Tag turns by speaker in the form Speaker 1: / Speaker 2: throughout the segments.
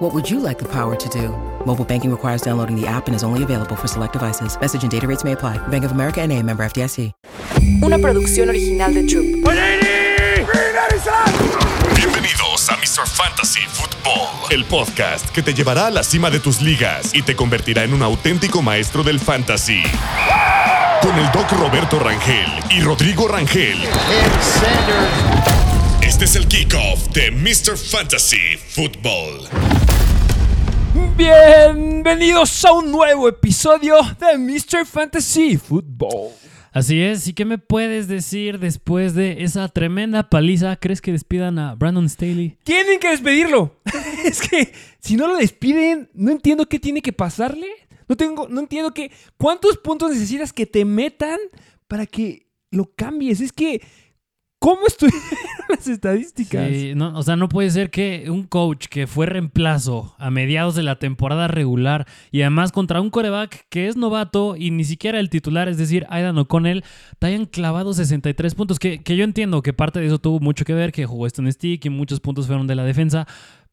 Speaker 1: What would you like the power to do? Mobile banking requires downloading the app and is only available for select devices. Message and data rates may apply. Bank of America and a member FDIC.
Speaker 2: Una producción original de Troop.
Speaker 3: Bienvenidos a Mr. Fantasy Football, el podcast que te llevará a la cima de tus ligas y te convertirá en un auténtico maestro del fantasy. Con el doc Roberto Rangel y Rodrigo Rangel. Este es el kickoff de Mr. Fantasy Football.
Speaker 4: Bienvenidos a un nuevo episodio de Mr. Fantasy Football.
Speaker 5: Así es, ¿y qué me puedes decir después de esa tremenda paliza? ¿Crees que despidan a Brandon Staley?
Speaker 4: Tienen que despedirlo. es que si no lo despiden, no entiendo qué tiene que pasarle. No tengo, no entiendo que cuántos puntos necesitas que te metan para que lo cambies. Es que ¿Cómo estuvieron las estadísticas?
Speaker 5: No, o sea, no puede ser que un coach que fue reemplazo a mediados de la temporada regular y además contra un coreback que es novato y ni siquiera el titular, es decir, Aidan O'Connell, te hayan clavado 63 puntos. Que, que yo entiendo que parte de eso tuvo mucho que ver, que jugó Stone Stick y muchos puntos fueron de la defensa.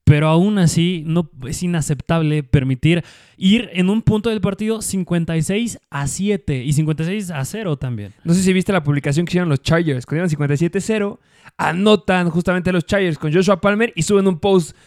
Speaker 5: Pero aún así no, es inaceptable permitir ir en un punto del partido 56 a 7 y 56 a 0 también.
Speaker 4: No sé si viste la publicación que hicieron los Chargers. Cuando iban 57-0, anotan justamente los Chargers con Joshua Palmer y suben un post.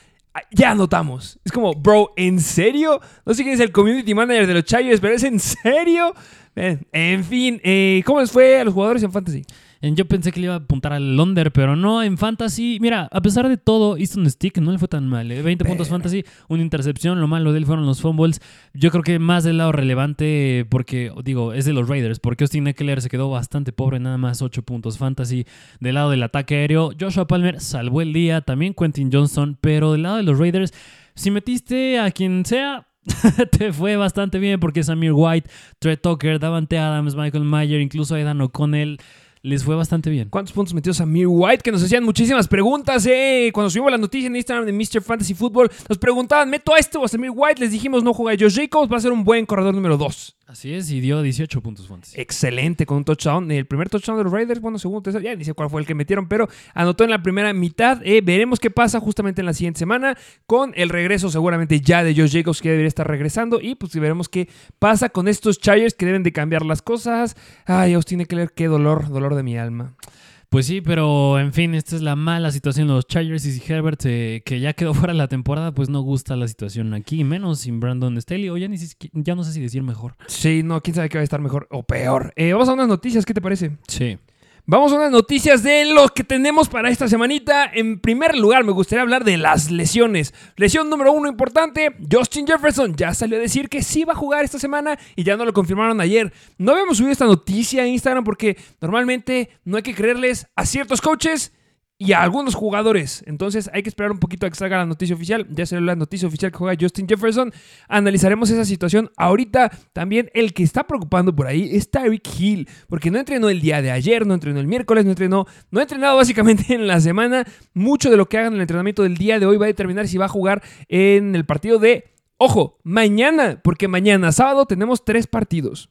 Speaker 4: Ya anotamos. Es como, bro, ¿en serio? No sé quién es el community manager de los Chargers, pero ¿es en serio? En fin, eh, ¿cómo les fue a los jugadores en Fantasy?
Speaker 5: Yo pensé que le iba a apuntar al Londer, pero no, en Fantasy. Mira, a pesar de todo, Easton Stick no le fue tan mal. 20 ¿eh? puntos Fantasy, una intercepción. Lo malo de él fueron los fumbles. Yo creo que más del lado relevante, porque, digo, es de los Raiders, porque Austin Eckler se quedó bastante pobre, nada más 8 puntos Fantasy. Del lado del ataque aéreo, Joshua Palmer salvó el día, también Quentin Johnson, pero del lado de los Raiders, si metiste a quien sea, te fue bastante bien porque Samir White, Trey Tucker, Davante Adams, Michael Mayer, incluso Aidan O'Connell les fue bastante bien.
Speaker 4: ¿Cuántos puntos metió Samir White? Que nos hacían muchísimas preguntas, eh. Cuando subimos la noticia en Instagram de Mr. Fantasy Football, nos preguntaban, ¿meto a este o a Samir White? Les dijimos, no juega Josh Jacobs, va a ser un buen corredor número 2.
Speaker 5: Así es, y dio 18 puntos fantasy.
Speaker 4: Excelente, con un touchdown. El primer touchdown de los Raiders, bueno, segundo, tercero, ya sé cuál fue el que metieron, pero anotó en la primera mitad. Eh, veremos qué pasa justamente en la siguiente semana con el regreso seguramente ya de Josh Jacobs, que debería estar regresando. Y pues veremos qué pasa con estos Chargers que deben de cambiar las cosas. Ay, que leer qué dolor, dolor de mi alma.
Speaker 5: Pues sí, pero en fin, esta es la mala situación de los Chargers y si Herbert, eh, que ya quedó fuera de la temporada, pues no gusta la situación aquí, menos sin Brandon Staley, o ya, ni, ya no sé si decir mejor.
Speaker 4: Sí, no, quién sabe qué va a estar mejor o peor. Eh, vamos a unas noticias, ¿qué te parece?
Speaker 5: Sí.
Speaker 4: Vamos a unas noticias de lo que tenemos para esta semanita. En primer lugar, me gustaría hablar de las lesiones. Lesión número uno importante, Justin Jefferson ya salió a decir que sí va a jugar esta semana y ya no lo confirmaron ayer. No habíamos subido esta noticia a Instagram porque normalmente no hay que creerles a ciertos coaches y a algunos jugadores. Entonces hay que esperar un poquito a que salga la noticia oficial. Ya salió la noticia oficial que juega Justin Jefferson. Analizaremos esa situación. Ahorita también el que está preocupando por ahí es Tyreek Hill, porque no entrenó el día de ayer, no entrenó el miércoles, no entrenó, no ha entrenado básicamente en la semana. Mucho de lo que hagan en el entrenamiento del día de hoy va a determinar si va a jugar en el partido de, ojo, mañana, porque mañana sábado tenemos tres partidos.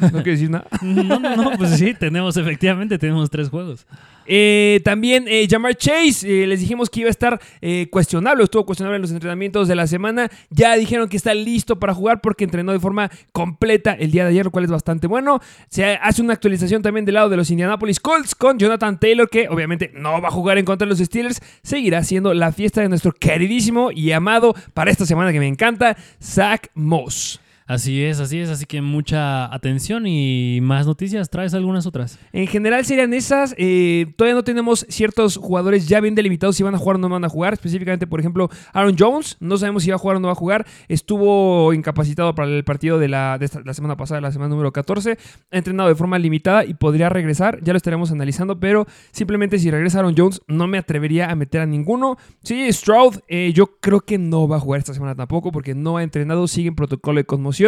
Speaker 4: No quiero decir nada.
Speaker 5: No, no, no, pues sí, tenemos, efectivamente, tenemos tres juegos.
Speaker 4: Eh, también eh, Jamar Chase, eh, les dijimos que iba a estar eh, cuestionable, estuvo cuestionable en los entrenamientos de la semana. Ya dijeron que está listo para jugar porque entrenó de forma completa el día de ayer, lo cual es bastante bueno. Se hace una actualización también del lado de los Indianapolis Colts con Jonathan Taylor, que obviamente no va a jugar en contra de los Steelers. Seguirá siendo la fiesta de nuestro queridísimo y amado para esta semana que me encanta, Zach Moss.
Speaker 5: Así es, así es, así que mucha atención y más noticias. ¿Traes algunas otras?
Speaker 4: En general serían esas. eh, todavía no tenemos ciertos jugadores ya bien delimitados si van a jugar o no van a jugar. Específicamente, por ejemplo, Aaron Jones. No sabemos si va a jugar o no va a jugar. Estuvo incapacitado para el partido de la, semana pasada, la semana número 14. Ha entrenado de forma limitada y podría regresar. Ya lo estaremos analizando, pero simplemente si regresa Aaron Jones, no me atrevería a meter a ninguno. Sí, Stroud, eh, yo creo que no va a jugar esta semana tampoco porque no ha entrenado, sigue en protocolo de conmoción.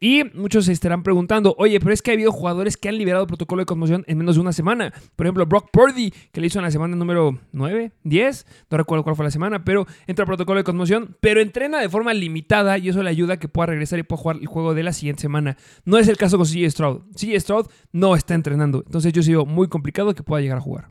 Speaker 4: Y muchos se estarán preguntando, oye, pero es que ha habido jugadores que han liberado protocolo de conmoción en menos de una semana. Por ejemplo, Brock Purdy, que le hizo en la semana número 9, 10, no recuerdo cuál fue la semana, pero entra a protocolo de conmoción, pero entrena de forma limitada y eso le ayuda a que pueda regresar y pueda jugar el juego de la siguiente semana. No es el caso con CJ Stroud. CJ Stroud no está entrenando, entonces yo sigo muy complicado que pueda llegar a jugar.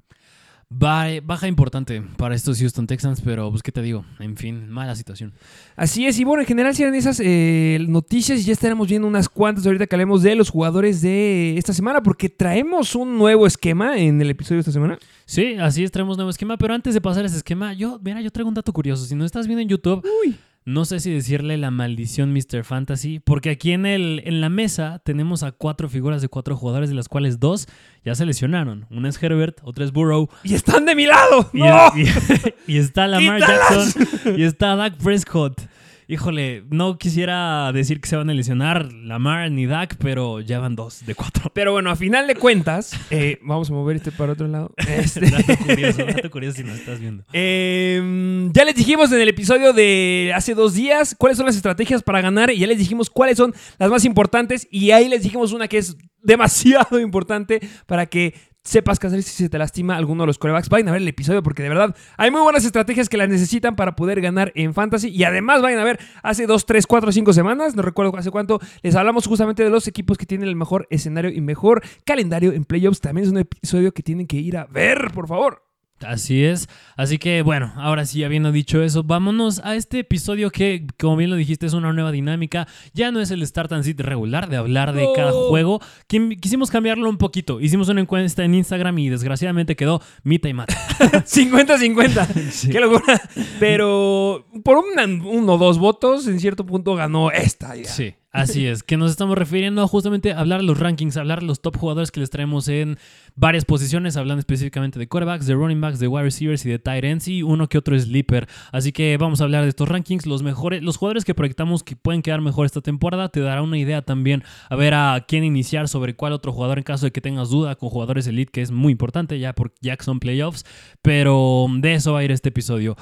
Speaker 5: Ba- Baja importante para estos Houston Texans, pero pues qué te digo, en fin, mala situación.
Speaker 4: Así es, y bueno, en general si eran esas eh, noticias y ya estaremos viendo unas cuantas ahorita que hablemos de los jugadores de esta semana, porque traemos un nuevo esquema en el episodio de esta semana.
Speaker 5: Sí, así es, traemos nuevo esquema, pero antes de pasar ese esquema, yo, mira, yo traigo un dato curioso. Si no estás viendo en YouTube, no sé si decirle la maldición Mr. Fantasy, porque aquí en, el, en la mesa tenemos a cuatro figuras de cuatro jugadores, de las cuales dos ya se lesionaron. Una es Herbert, otra es Burrow,
Speaker 4: Y están de mi lado.
Speaker 5: y,
Speaker 4: ¡No!
Speaker 5: y- y está Lamar. Jackson, y está Dak Prescott. Híjole, no quisiera decir que se van a lesionar Lamar ni Dak, pero ya van dos de cuatro.
Speaker 4: Pero bueno, a final de cuentas, eh, vamos a mover este para otro lado. Este,
Speaker 5: Dato curioso, dato curioso si no estás viendo.
Speaker 4: Eh, ya les dijimos en el episodio de hace dos días cuáles son las estrategias para ganar y ya les dijimos cuáles son las más importantes y ahí les dijimos una que es demasiado importante para que sepas qué hacer si se te lastima alguno de los corebacks. Vayan a ver el episodio porque de verdad hay muy buenas estrategias que las necesitan para poder ganar en Fantasy y además vayan a ver hace dos, tres, cuatro, cinco semanas, no recuerdo hace cuánto, les hablamos justamente de los equipos que tienen el mejor escenario y mejor calendario en playoffs. También es un episodio que tienen que ir a ver, por favor.
Speaker 5: Así es. Así que bueno, ahora sí, habiendo dicho eso, vámonos a este episodio que, como bien lo dijiste, es una nueva dinámica. Ya no es el Start and Sit regular de hablar de cada juego. Qui- Quisimos cambiarlo un poquito. Hicimos una encuesta en Instagram y desgraciadamente quedó mita y mata.
Speaker 4: 50-50. Qué locura. Pero por una- uno o dos votos, en cierto punto ganó esta idea.
Speaker 5: Sí, así es. Que nos estamos refiriendo a justamente hablar de los rankings, hablar de los top jugadores que les traemos en varias posiciones, hablando específicamente de quarterbacks, de running backs, de wide receivers y de tight ends y uno que otro sleeper. Así que vamos a hablar de estos rankings, los mejores, los jugadores que proyectamos que pueden quedar mejor esta temporada. Te dará una idea también a ver a quién iniciar sobre cuál otro jugador en caso de que tengas duda con jugadores elite, que es muy importante ya por Jackson Playoffs. Pero de eso va a ir este episodio.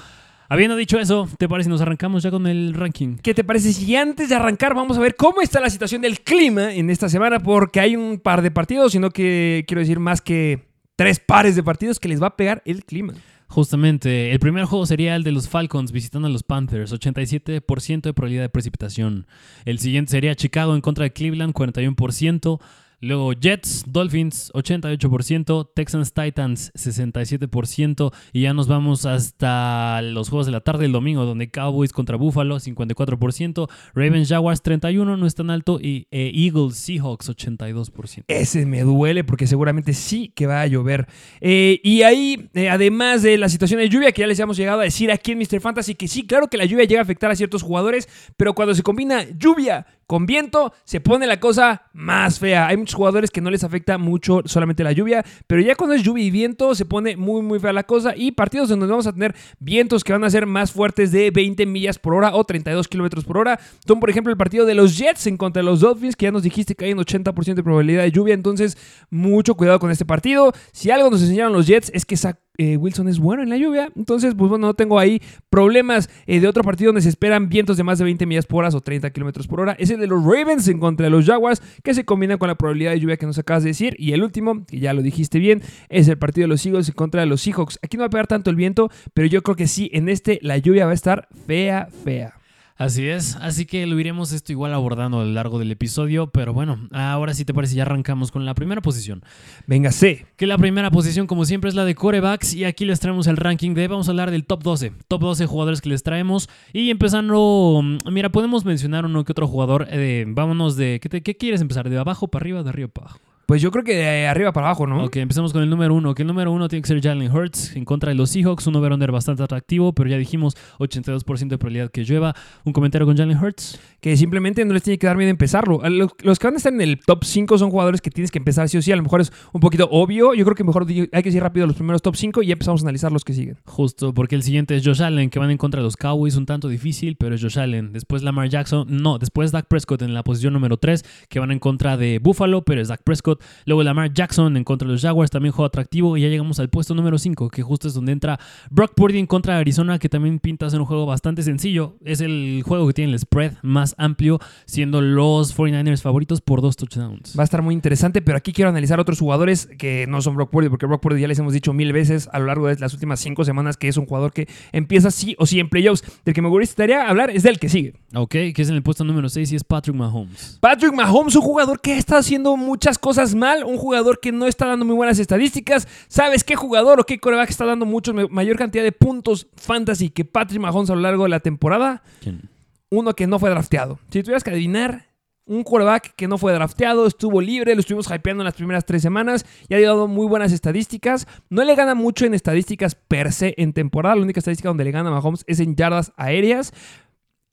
Speaker 5: Habiendo dicho eso, ¿te parece si nos arrancamos ya con el ranking?
Speaker 4: ¿Qué te parece si antes de arrancar vamos a ver cómo está la situación del clima en esta semana? Porque hay un par de partidos, sino que quiero decir más que tres pares de partidos que les va a pegar el clima.
Speaker 5: Justamente, el primer juego sería el de los Falcons visitando a los Panthers, 87% de probabilidad de precipitación. El siguiente sería Chicago en contra de Cleveland, 41%. Luego Jets, Dolphins, 88%, Texans, Titans, 67%. Y ya nos vamos hasta los juegos de la tarde del domingo, donde Cowboys contra Buffalo, 54%, Ravens, Jaguars, 31%, no es tan alto, y eh, Eagles, Seahawks, 82%.
Speaker 4: Ese me duele porque seguramente sí que va a llover. Eh, y ahí, eh, además de la situación de lluvia, que ya les hemos llegado a decir aquí en Mr. Fantasy, que sí, claro que la lluvia llega a afectar a ciertos jugadores, pero cuando se combina lluvia con viento, se pone la cosa más fea. Hay muchos jugadores que no les afecta mucho solamente la lluvia, pero ya cuando es lluvia y viento, se pone muy, muy fea la cosa. Y partidos donde vamos a tener vientos que van a ser más fuertes de 20 millas por hora o 32 kilómetros por hora. Son, por ejemplo, el partido de los Jets en contra de los Dolphins, que ya nos dijiste que hay un 80% de probabilidad de lluvia. Entonces, mucho cuidado con este partido. Si algo nos enseñaron los Jets es que Zach eh, Wilson es bueno en la lluvia. Entonces, pues bueno, no tengo ahí problemas eh, de otro partido donde se esperan vientos de más de 20 millas por hora o 30 kilómetros por hora. Es el de los Ravens en contra de los Jaguars, que se combina con la probabilidad de lluvia que nos acabas de decir. Y el último, que ya lo dijiste bien, es el partido de los Eagles en contra de los Seahawks. Aquí no va a pegar tanto el viento, pero yo creo que sí, en este la lluvia va a estar fea, fea.
Speaker 5: Así es, así que lo iremos esto igual abordando a lo largo del episodio, pero bueno, ahora sí te parece ya arrancamos con la primera posición.
Speaker 4: Venga, sé.
Speaker 5: Que la primera posición como siempre es la de corebacks y aquí les traemos el ranking de, vamos a hablar del top 12, top 12 jugadores que les traemos y empezando, mira, podemos mencionar uno que otro jugador, eh, vámonos de, ¿qué, te- qué quieres empezar? ¿De abajo para arriba de arriba para abajo?
Speaker 4: Pues yo creo que de arriba para abajo, ¿no?
Speaker 5: Ok, empecemos con el número uno. Que el número uno tiene que ser Jalen Hurts en contra de los Seahawks. Un over-under bastante atractivo, pero ya dijimos 82% de probabilidad que llueva. ¿Un comentario con Jalen Hurts?
Speaker 4: Que simplemente no les tiene que dar miedo empezarlo. Los, los que van a estar en el top 5 son jugadores que tienes que empezar sí o sí. A lo mejor es un poquito obvio. Yo creo que mejor hay que ir rápido los primeros top 5 y ya empezamos a analizar los que siguen.
Speaker 5: Justo, porque el siguiente es Josh Allen, que van en contra de los Cowboys. Un tanto difícil, pero es Josh Allen. Después Lamar Jackson. No, después Dak Prescott en la posición número 3, que van en contra de Buffalo, pero es Dak Prescott. Luego Lamar Jackson en contra de los Jaguars, también juego atractivo. Y ya llegamos al puesto número 5, que justo es donde entra Brock Purdy en contra de Arizona, que también pinta ser un juego bastante sencillo. Es el juego que tiene el spread más amplio, siendo los 49ers favoritos por dos touchdowns.
Speaker 4: Va a estar muy interesante, pero aquí quiero analizar otros jugadores que no son Brock Purdy, porque Brock Purdy ya les hemos dicho mil veces a lo largo de las últimas cinco semanas que es un jugador que empieza sí o sí en playoffs. Del que me gustaría hablar es del que sigue.
Speaker 5: Ok, que es en el puesto número 6 y es Patrick Mahomes.
Speaker 4: Patrick Mahomes, un jugador que está haciendo muchas cosas mal, un jugador que no está dando muy buenas estadísticas. ¿Sabes qué jugador o qué coreback está dando mucho, mayor cantidad de puntos fantasy que Patrick Mahomes a lo largo de la temporada?
Speaker 5: ¿Quién?
Speaker 4: Uno que no fue drafteado. Si tuvieras que adivinar, un quarterback que no fue drafteado, estuvo libre, lo estuvimos hypeando en las primeras tres semanas y ha dado muy buenas estadísticas. No le gana mucho en estadísticas per se en temporada. La única estadística donde le gana a Mahomes es en yardas aéreas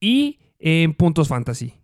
Speaker 4: y en puntos fantasy.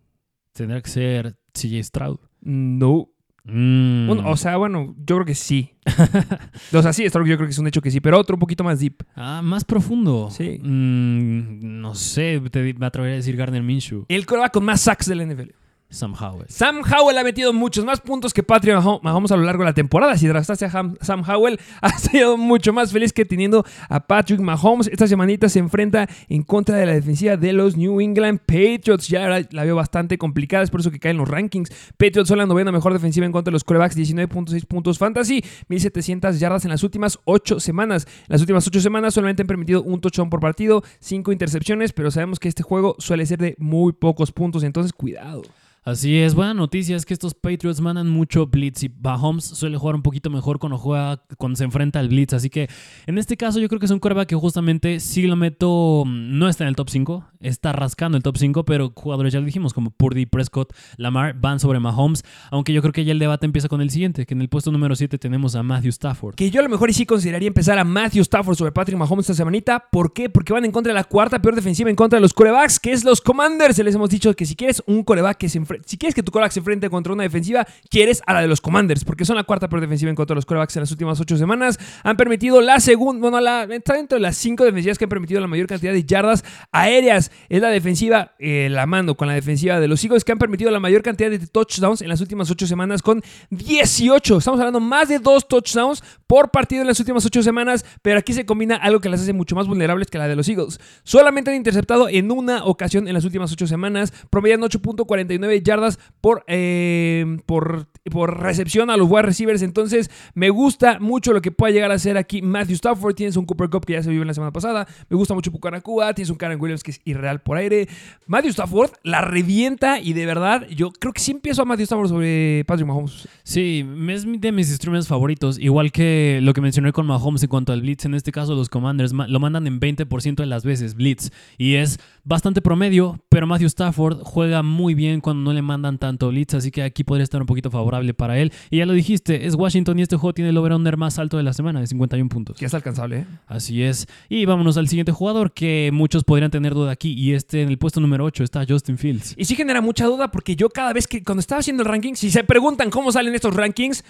Speaker 5: Tendrá que ser CJ Stroud.
Speaker 4: No.
Speaker 5: Mm.
Speaker 4: O sea, bueno, yo creo que sí. o sea, sí, Stroud yo creo que es un hecho que sí, pero otro un poquito más deep.
Speaker 5: Ah, más profundo.
Speaker 4: Sí.
Speaker 5: Mm, no sé, te, me atrevería a decir Gardner Minshew.
Speaker 4: El quarterback con más sacks del NFL.
Speaker 5: Sam Howell.
Speaker 4: Sam Howell ha metido muchos más puntos que Patrick Maho- Mahomes a lo largo de la temporada. Si draftaste a Sam Howell, has sido mucho más feliz que teniendo a Patrick Mahomes. Esta semanita se enfrenta en contra de la defensiva de los New England Patriots. Ya la, la veo bastante complicada, es por eso que caen los rankings. Patriots son la novena mejor defensiva en contra de los corebacks, 19.6 puntos fantasy, 1700 yardas en las últimas 8 semanas. Las últimas 8 semanas solamente han permitido un touchdown por partido, 5 intercepciones, pero sabemos que este juego suele ser de muy pocos puntos, entonces cuidado.
Speaker 5: Así es, buena noticia es que estos Patriots mandan mucho blitz y Mahomes suele jugar un poquito mejor cuando juega, cuando se enfrenta al blitz. Así que en este caso yo creo que es un quarterback que justamente sí lo meto, mm, no está en el top 5, está rascando el top 5, pero jugadores ya lo dijimos como Purdy, Prescott, Lamar van sobre Mahomes. Aunque yo creo que ya el debate empieza con el siguiente, que en el puesto número 7 tenemos a Matthew Stafford.
Speaker 4: Que yo a lo mejor y sí consideraría empezar a Matthew Stafford sobre Patrick Mahomes esta semanita. ¿Por qué? Porque van en contra de la cuarta peor defensiva en contra de los corebacks, que es los Commanders. Se les hemos dicho que si quieres un coreback que se si quieres que tu coreback se enfrente contra una defensiva, quieres a la de los Commanders, porque son la cuarta peor defensiva en contra de los corebacks en las últimas ocho semanas. Han permitido la segunda, bueno, está dentro de las cinco defensivas que han permitido la mayor cantidad de yardas aéreas. Es la defensiva, eh, la mando con la defensiva de los Eagles, que han permitido la mayor cantidad de touchdowns en las últimas ocho semanas con 18. Estamos hablando más de dos touchdowns por partido en las últimas ocho semanas, pero aquí se combina algo que las hace mucho más vulnerables que la de los Eagles. Solamente han interceptado en una ocasión en las últimas ocho semanas, promedian 8.49 yardas por, eh, por, por recepción a los wide receivers. Entonces, me gusta mucho lo que pueda llegar a hacer aquí Matthew Stafford. Tienes un Cooper Cup que ya se vio en la semana pasada. Me gusta mucho Pucanacua. Tienes un Karen Williams que es irreal por aire. Matthew Stafford la revienta y de verdad, yo creo que sí empiezo a Matthew Stafford sobre Patrick Mahomes.
Speaker 5: Sí, es de mis instrumentos favoritos. Igual que lo que mencioné con Mahomes en cuanto al Blitz. En este caso, los Commanders ma- lo mandan en 20% de las veces Blitz. Y es bastante promedio, pero Matthew Stafford juega muy bien cuando no le mandan tanto Blitz. Así que aquí podría estar un poquito favorable para él. Y ya lo dijiste, es Washington y este juego tiene el over-under más alto de la semana, de 51 puntos.
Speaker 4: Que es alcanzable, ¿eh?
Speaker 5: Así es. Y vámonos al siguiente jugador que muchos podrían tener duda aquí. Y este en el puesto número 8 está Justin Fields.
Speaker 4: Y sí genera mucha duda porque yo cada vez que cuando estaba haciendo el ranking, si se preguntan cómo salen estos rankings,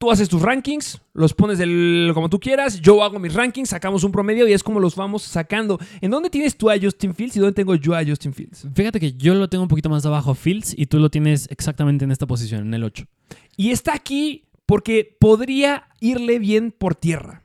Speaker 4: tú haces tus rankings, los pones del, como tú quieras, yo hago mis rankings, sacamos un promedio y es como los vamos sacando. ¿En dónde tienes tú a Justin Fields y dónde tengo yo a Justin Fields?
Speaker 5: Fíjate que yo lo tengo un poquito más abajo Fields y tú lo tienes exactamente en esta posición, en el 8.
Speaker 4: Y está aquí porque podría irle bien por tierra.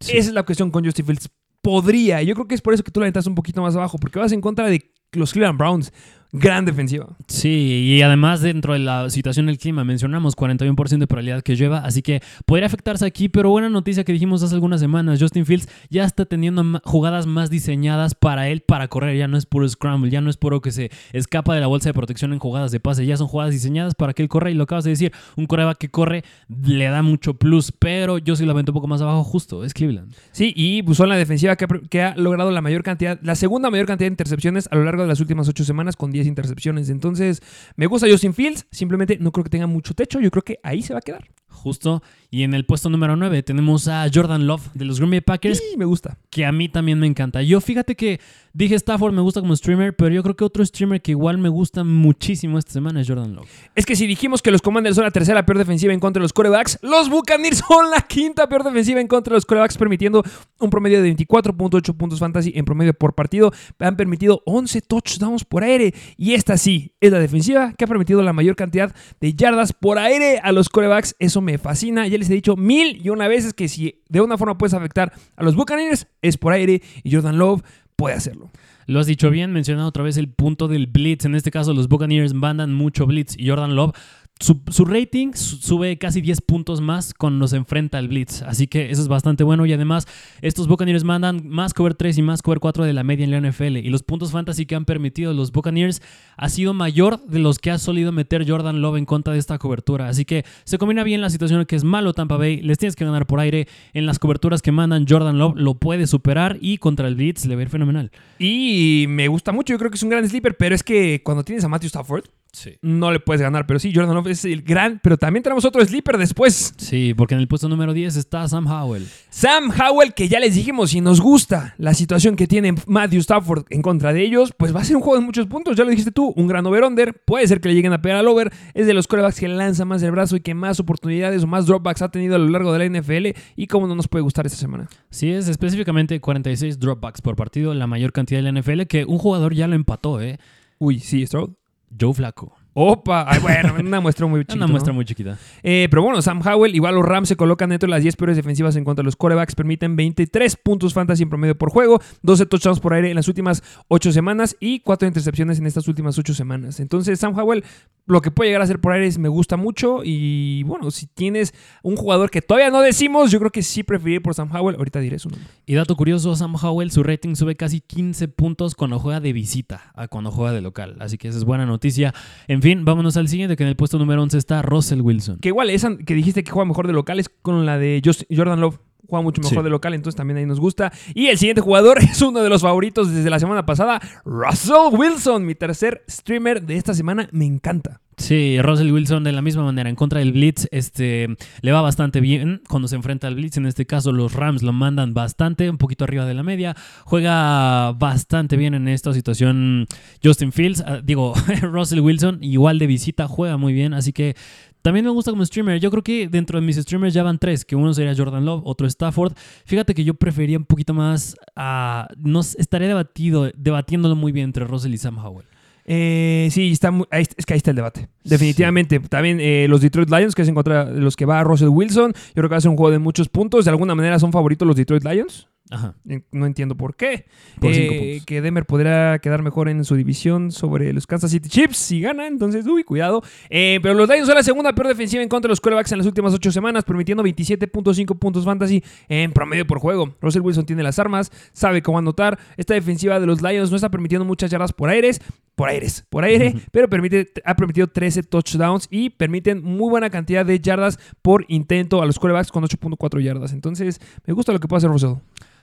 Speaker 5: Sí.
Speaker 4: Esa es la cuestión con Justin Fields. Podría. Yo creo que es por eso que tú la aventas un poquito más abajo, porque vas en contra de los Cleveland Browns. Gran defensiva.
Speaker 5: Sí, y además dentro de la situación del clima mencionamos 41% de probabilidad que llueva, así que podría afectarse aquí, pero buena noticia que dijimos hace algunas semanas, Justin Fields ya está teniendo jugadas más diseñadas para él para correr, ya no es puro scramble, ya no es puro que se escapa de la bolsa de protección en jugadas de pase, ya son jugadas diseñadas para que él corra y lo acabas de decir, un coreback que corre le da mucho plus, pero yo sí lo avento un poco más abajo justo, es Cleveland.
Speaker 4: Sí, y pues son la defensiva que ha, que ha logrado la mayor cantidad, la segunda mayor cantidad de intercepciones a lo largo de las últimas ocho semanas con 10 intercepciones. Entonces, me gusta Justin Fields, simplemente no creo que tenga mucho techo, yo creo que ahí se va a quedar.
Speaker 5: Justo. Y en el puesto número 9 tenemos a Jordan Love de los Green Bay Packers,
Speaker 4: Sí, me gusta.
Speaker 5: que a mí también me encanta. Yo fíjate que dije Stafford me gusta como streamer, pero yo creo que otro streamer que igual me gusta muchísimo esta semana es Jordan Love.
Speaker 4: Es que si dijimos que los Commanders son la tercera peor defensiva en contra de los corebacks, los Buccaneers son la quinta peor defensiva en contra de los corebacks, permitiendo un promedio de 24.8 puntos fantasy en promedio por partido. Han permitido 11 touchdowns por aire. Y esta sí es la defensiva que ha permitido la mayor cantidad de yardas por aire a los corebacks. Eso me fascina. Ya les he dicho mil y una veces que si de una forma puedes afectar a los Buccaneers, es por aire. Y Jordan Love puede hacerlo.
Speaker 5: Lo has dicho bien, mencionado otra vez el punto del blitz. En este caso, los Buccaneers mandan mucho blitz y Jordan Love. Su, rating su- sube casi 10 puntos más cuando se enfrenta al Blitz. Así que eso es bastante bueno. Y además, estos Buccaneers mandan más cover 3 y más cover 4 de la media en la NFL. Y los puntos fantasy que han permitido los Buccaneers ha sido mayor de los que ha solido meter Jordan Love en contra de esta cobertura. Así que se combina bien la situación que es malo Tampa Bay. Les tienes que ganar por aire. En las coberturas que mandan Jordan Love lo puede superar. Y contra el Blitz le va a ir fenomenal.
Speaker 4: Y me gusta mucho. Yo creo que es un gran sleeper, pero es que cuando tienes a Matthew Stafford,
Speaker 5: Sí.
Speaker 4: no le puedes ganar. Pero sí, Jordan Love es el gran. Pero también tenemos otro sleeper después.
Speaker 5: Sí, porque en el puesto número 10 está Sam Howell.
Speaker 4: Sam Howell, que ya les dijimos, si nos gusta la situación que tiene Matthew Stafford en contra de ellos, pues va a ser un juego de muchos puntos. Ya lo dijiste tú, un gran over-under. Puede ser que le lleguen a pegar al over. Es de los corebacks que lanza más el brazo y que más oportunidades o más dropbacks ha tenido a lo largo de la NFL. Y cómo no nos puede gustar esta semana.
Speaker 5: Sí, es específicamente 46 dropbacks por partido, la mayor cantidad de la NFL, que un jugador ya lo empató, ¿eh?
Speaker 4: Uy, sí, Stroud.
Speaker 5: Joe Flaco.
Speaker 4: Opa, Ay, bueno, una muestra muy chiquita.
Speaker 5: Una muestra muy chiquita.
Speaker 4: Eh, pero bueno, Sam Howell, igual los Rams se colocan dentro de las 10 peores defensivas en contra de los corebacks, permiten 23 puntos fantasy en promedio por juego, 12 touchdowns por aire en las últimas 8 semanas y 4 intercepciones en estas últimas 8 semanas. Entonces, Sam Howell, lo que puede llegar a hacer por aire es- me gusta mucho y bueno, si tienes un jugador que todavía no decimos, yo creo que sí preferiría por Sam Howell, ahorita diré su nombre.
Speaker 5: Y dato curioso, Sam Howell, su rating sube casi 15 puntos cuando juega de visita a cuando juega de local. Así que esa es buena noticia. En fin, vámonos al siguiente, que en el puesto número 11 está Russell Wilson.
Speaker 4: Que igual esa que dijiste que juega mejor de local es con la de Jordan Love. Juega mucho mejor
Speaker 5: Sí.
Speaker 4: de local, entonces también ahí nos gusta. Y el siguiente jugador es uno de los favoritos desde la semana pasada, Russell Wilson, mi tercer streamer de esta semana. Me encanta.
Speaker 5: Sí, Russell Wilson de la misma manera en contra del Blitz, este le va bastante bien cuando se enfrenta al Blitz. En este caso, los Rams lo mandan bastante, un poquito arriba de la media. Juega bastante bien en esta situación. Justin Fields, ah, digo, Russell Wilson, igual de visita, juega muy bien. Así que también me gusta como streamer. Yo creo que dentro de mis streamers ya van tres, que uno sería Jordan Love, otro Stafford. Fíjate que yo prefería un poquito más a. no sé, estaría debatido, debatiéndolo muy bien entre Russell y Sam Howell.
Speaker 4: Eh, sí, está muy- ahí- es que ahí está el debate. Definitivamente. También eh, los Detroit Lions, que es en contra de los que va Russell Wilson. Yo creo que va a ser un juego de muchos puntos. De alguna manera son favoritos los Detroit Lions.
Speaker 5: Ajá.
Speaker 4: Eh, No entiendo por qué.
Speaker 5: Por
Speaker 4: Eh, que Denver podrá quedar mejor en su división sobre los Kansas City Chiefs si gana. Entonces, uy, cuidado. Eh, pero los Lions son la segunda peor defensiva en contra de los quarterbacks en las últimas ocho semanas, permitiendo 27.5 puntos fantasy en promedio por juego. Russell Wilson tiene las armas, sabe cómo anotar. Esta defensiva de los Lions no está permitiendo muchas yardas por aires. Por aires, por aire, pero permite, ha permitido 13 touchdowns y permiten muy buena cantidad de yardas por intento a los quarterbacks con 8.4 yardas. Entonces, me gusta lo que puede hacer Russell.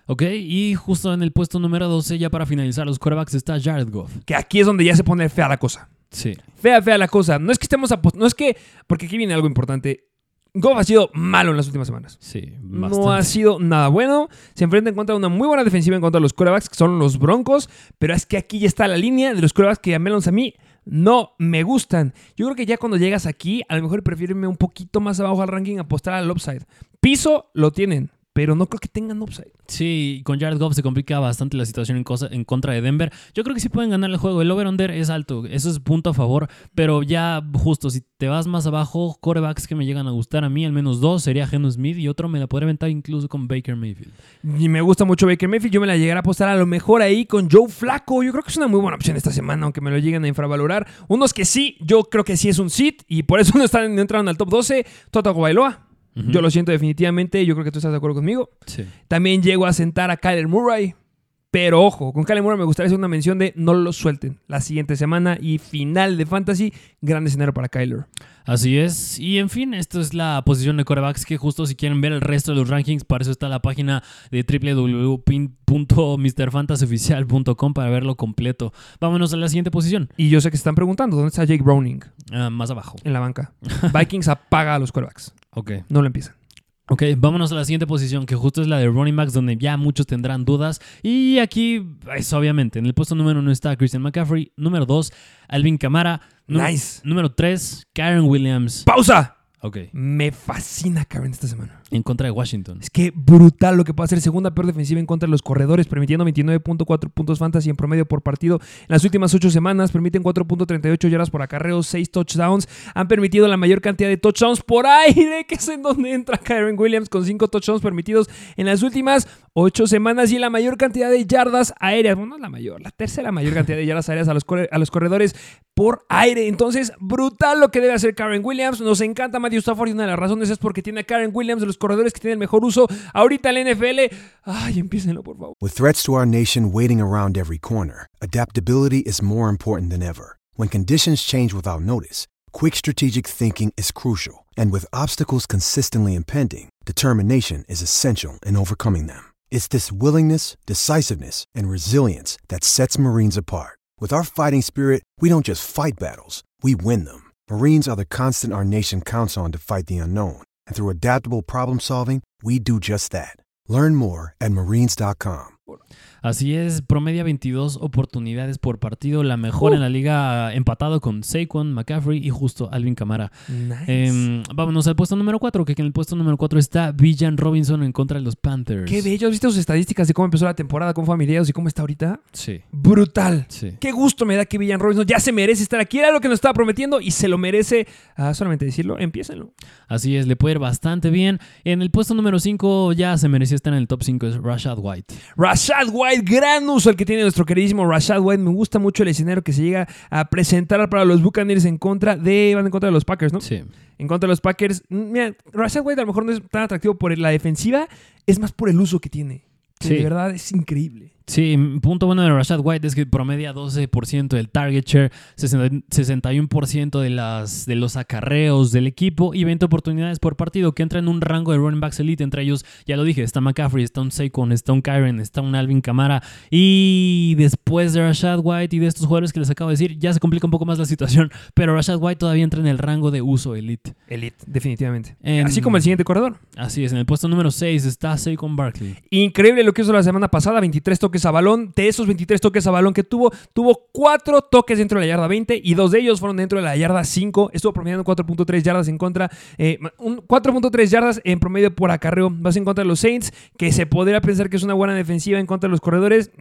Speaker 5: Ok, y justo en el puesto número 12, ya para finalizar los quarterbacks, está Jared Goff.
Speaker 4: Que aquí es donde ya se pone fea la cosa.
Speaker 5: Sí.
Speaker 4: Fea, fea la cosa. No es que estemos apostando, no es que, porque aquí viene algo importante. Goff ha sido malo en las últimas semanas.
Speaker 5: Sí,
Speaker 4: No
Speaker 5: bastante.
Speaker 4: ha sido nada bueno. Se enfrenta en contra de una muy buena defensiva en contra de los quarterbacks, que son los Broncos. Pero es que aquí ya está la línea de los quarterbacks que a menos a mí no me gustan. Yo creo que ya cuando llegas aquí, a lo mejor prefiero irme un poquito más abajo al ranking, apostar al upside. Piso lo tienen, pero no creo que tengan upside.
Speaker 5: Sí, con Jared Goff se complica bastante la situación en, cosa- en contra de Denver. Yo creo que sí pueden ganar el juego. El over-under es alto, eso es punto a favor. Pero ya, justo, si te vas más abajo, corebacks que me llegan a gustar a mí, al menos dos, sería Geno Smith y otro me la podría aventar incluso con Baker Mayfield.
Speaker 4: Y me gusta mucho Baker Mayfield. Yo me la llegaré a apostar a lo mejor ahí con Joe Flaco. Yo creo que es una muy buena opción esta semana, aunque me lo lleguen a infravalorar. Unos que sí, yo creo que sí es un sit y por eso no, están, no entraron al top 12. Toto Bailoa. Yo lo siento definitivamente. Yo creo que tú estás de acuerdo conmigo.
Speaker 5: Sí.
Speaker 4: También llego a sentar a Kyler Murray. Pero ojo, con Kyler Murray me gustaría hacer una mención de no lo suelten. La siguiente semana y final de Fantasy, gran escenario para Kyler.
Speaker 5: Así es. Y en fin, esto es la posición de corebacks que justo si quieren ver el resto de los rankings, para eso está la página de www.mrfantasyoficial.com para verlo completo. Vámonos a la siguiente posición,
Speaker 4: Y yo sé que se están preguntando, ¿dónde está Jake Browning?
Speaker 5: ah, más abajo.
Speaker 4: En la banca. Vikings apaga a los quarterbacks.
Speaker 5: Ok.
Speaker 4: No lo empiezan.
Speaker 5: Ok, vámonos a la siguiente posición, que justo es la de running backs, donde ya muchos tendrán dudas. Y aquí, es obviamente, en el puesto número uno está Christian McCaffrey. Número dos, Alvin Kamara. Nu-
Speaker 4: Nice.
Speaker 5: Número tres, Karen Williams.
Speaker 4: ¡Pausa!
Speaker 5: Ok,
Speaker 4: Me fascina Karen esta semana.
Speaker 5: en contra de Washington.
Speaker 4: Es que brutal lo que puede hacer. Segunda peor defensiva en contra de los corredores, permitiendo 29.4 puntos fantasy en promedio por partido. En las últimas 8 semanas permiten 4.38 yardas por acarreo, 6 touchdowns. Han permitido la mayor cantidad de touchdowns por aire, que es en donde entra Kyron Williams con 5 touchdowns permitidos en las últimas 8 semanas y la mayor cantidad de yardas aéreas. Bueno, no la mayor, la tercera mayor cantidad de yardas aéreas a los, a los corredores por aire. Entonces, brutal lo que debe hacer Karen Williams. Nos encanta Matthew Stafford y una de las razones es porque tiene a Karen Williams de los corredores que tiene el mejor uso ahorita en la NFL. Ay, empiecenlo, por favor.
Speaker 6: With threats to our nation waiting around every corner, adaptability is more important than ever. When conditions change without notice, quick strategic thinking is crucial. And with obstacles consistently impending, determination is essential in overcoming them. It's this willingness, decisiveness, and resilience that sets Marines apart. With our fighting spirit, we don't just fight battles, we win them. Marines are the constant our nation counts on to fight the unknown. And through adaptable problem solving, we do just that. Learn more at marines.com.
Speaker 5: Así es, promedia 22 oportunidades por partido, la mejor en la liga, empatado con Saquon, McCaffrey y justo Alvin Kamara.
Speaker 4: Nice.
Speaker 5: Em, vámonos al puesto número 4, que en el puesto número 4 está Villan Robinson en contra de los Panthers.
Speaker 4: Qué bello. ¿Has visto sus estadísticas de cómo empezó la temporada con familiares y cómo está ahorita?
Speaker 5: Sí,
Speaker 4: Brutal.
Speaker 5: sí.
Speaker 4: Qué gusto me da que Villan Robinson ya se merece estar aquí. Era lo que nos estaba prometiendo y se lo merece. Ah, solamente decirlo, empiécenlo.
Speaker 5: Así es, le puede ir bastante bien. En el puesto número 5 ya se merecía estar en el top 5, es Rashad White.
Speaker 4: Rashad White, gran uso el que tiene nuestro queridísimo Rashad White. Me gusta mucho el escenario que se llega a presentar para los Buccaneers en contra de, van en contra de los Packers, ¿no?
Speaker 5: Sí.
Speaker 4: En contra de los Packers. Mm, Mira, Rashad White a lo mejor no es tan atractivo por la defensiva, es más por el uso que tiene.
Speaker 5: Sí.
Speaker 4: De verdad es increíble.
Speaker 5: Sí, punto bueno de Rashad White es que promedia 12% del target share, 60 61% de, las, de los acarreos del equipo y 20 oportunidades por partido, que entra en un rango de running backs elite. Entre ellos, ya lo dije, está McCaffrey, está un Saquon, está un Kyron, está un Alvin Kamara. Y después de Rashad White y de estos jugadores que les acabo de decir, ya se complica un poco más la situación, pero Rashad White todavía entra en el rango de uso elite.
Speaker 4: Elite, definitivamente. Así como el siguiente corredor.
Speaker 5: Así es, en el puesto número 6 está Saquon Barkley.
Speaker 4: Increíble lo que hizo la semana pasada, 23 toques a balón. De esos 23 toques a balón que tuvo, tuvo 4 toques dentro de la yarda 20 y dos de ellos fueron dentro de la yarda 5. Estuvo promediando 4.3 yardas en contra, eh, un 4.3 yardas en promedio por acarreo. Vas en contra de los Saints, que se podría pensar que es una buena defensiva en contra de los corredores.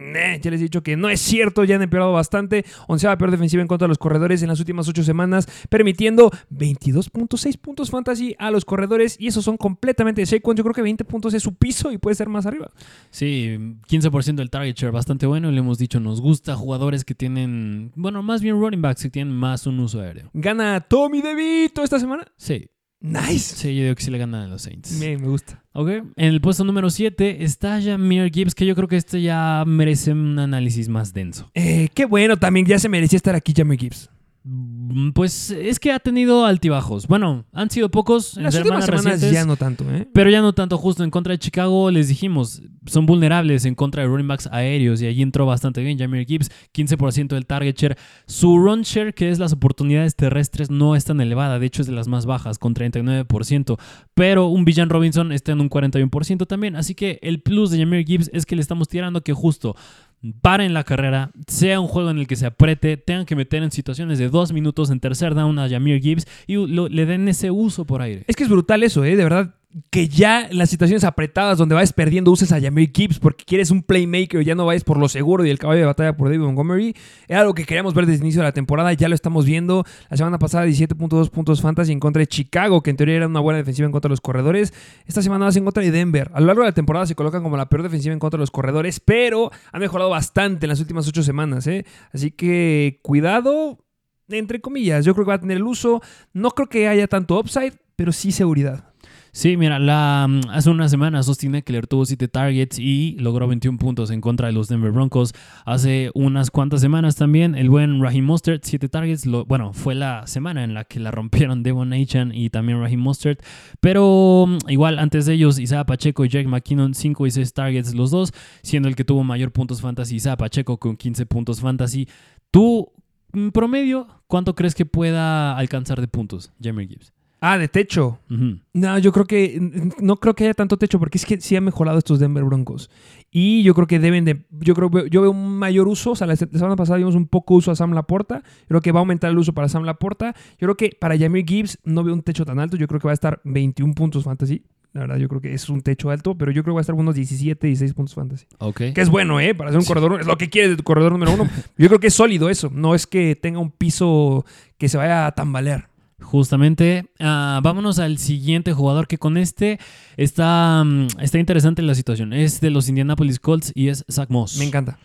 Speaker 4: Ya les he dicho que no es cierto, ya han empeorado bastante. Onceava peor defensiva en contra de los corredores en las últimas 8 semanas, permitiendo 22.6 puntos fantasy a los corredores y esos son completamente de. Yo creo que 20 puntos es su piso y puede ser más arriba.
Speaker 5: Sí, 15% del target bastante bueno. Le hemos dicho, nos gusta jugadores que tienen, bueno, más bien running backs que tienen más un uso aéreo.
Speaker 4: Gana Tommy DeVito esta semana.
Speaker 5: Sí,
Speaker 4: Nice.
Speaker 5: sí, yo digo que sí le ganan a los Saints.
Speaker 4: Me, me gusta.
Speaker 5: Ok, en el puesto número 7 está Jameer Gibbs, que yo creo que este ya merece un análisis más denso.
Speaker 4: Eh, qué bueno, también ya se merecía estar aquí Jamie Gibbs.
Speaker 5: Mm, Pues es que ha tenido altibajos. Bueno, han sido pocos en
Speaker 4: Las últimas
Speaker 5: semanas recientes.
Speaker 4: ya no tanto, ¿eh?
Speaker 5: Pero ya no tanto justo en contra de Chicago, les dijimos, son vulnerables en contra de running backs aéreos y allí entró bastante bien Jameer Gibbs, 15% del target share. Su run share, que es las oportunidades terrestres, no es tan elevada, de hecho es de las más bajas, con 39%, pero un Villan Robinson está en un 41% también, así que el plus de Jameer Gibbs es que le estamos tirando que justo paren la carrera, sea un juego en el que se apriete, tengan que meter en situaciones de dos minutos en tercer down a Jameer Gibbs y le den ese uso por aire.
Speaker 4: Es que es brutal eso, ¿eh? De verdad, que ya en las situaciones apretadas donde vayas perdiendo uses a Jameer Gibbs porque quieres un playmaker y ya no vayas por lo seguro y el caballo de batalla por David Montgomery. Era algo que queríamos ver desde el inicio de la temporada, ya lo estamos viendo. La semana pasada 17.2 puntos fantasy en contra de Chicago, que en teoría era una buena defensiva en contra de los corredores. Esta semana vas en contra de Denver. A lo largo de la temporada se colocan como la peor defensiva en contra de los corredores, pero han mejorado bastante en las últimas ocho semanas, ¿eh? Así que cuidado, entre comillas. Yo creo que va a tener el uso. No creo que haya tanto upside, pero sí seguridad.
Speaker 5: Sí, mira, la, mm, hace unas semanas Austin Eckler tuvo 7 targets y logró 21 puntos en contra de los Denver Broncos. Hace unas cuantas semanas también el buen Raheem Mostert, 7 targets. Lo, bueno, fue la semana en la que la rompieron Devon Achan y también Raheem Mostert. Pero mm, igual antes de ellos, Isaiah Pacheco y Jake McKinnon, 5 y 6 targets los dos, siendo el que tuvo mayor puntos fantasy Isaiah Pacheco con 15 puntos fantasy. Tú, en promedio, ¿cuánto crees que pueda alcanzar de puntos, Jameer Gibbs?
Speaker 4: Ah, de techo. No, yo creo que no creo que haya tanto techo porque es que sí han mejorado estos Denver Broncos. Y yo creo que deben de yo creo yo veo un mayor uso, o sea, la semana pasada vimos un poco uso a Sam Laporta, creo que va a aumentar el uso para Sam Laporta. Yo creo que para Jameer Gibbs no veo un techo tan alto, yo creo que va a estar 21 puntos fantasy. La verdad, yo creo que es un techo alto, pero yo creo que va a estar unos 17, 16 puntos fantasy.
Speaker 5: Ok.
Speaker 4: Que es bueno, ¿eh? Para ser un corredor, es lo que quieres de tu corredor número uno. Yo creo que es sólido eso, no es que tenga un piso que se vaya a tambalear.
Speaker 5: Justamente, ah, vámonos al siguiente jugador que con este está, mm, está interesante la situación. Es de los Indianapolis Colts y es Zach Moss.
Speaker 4: Me encanta.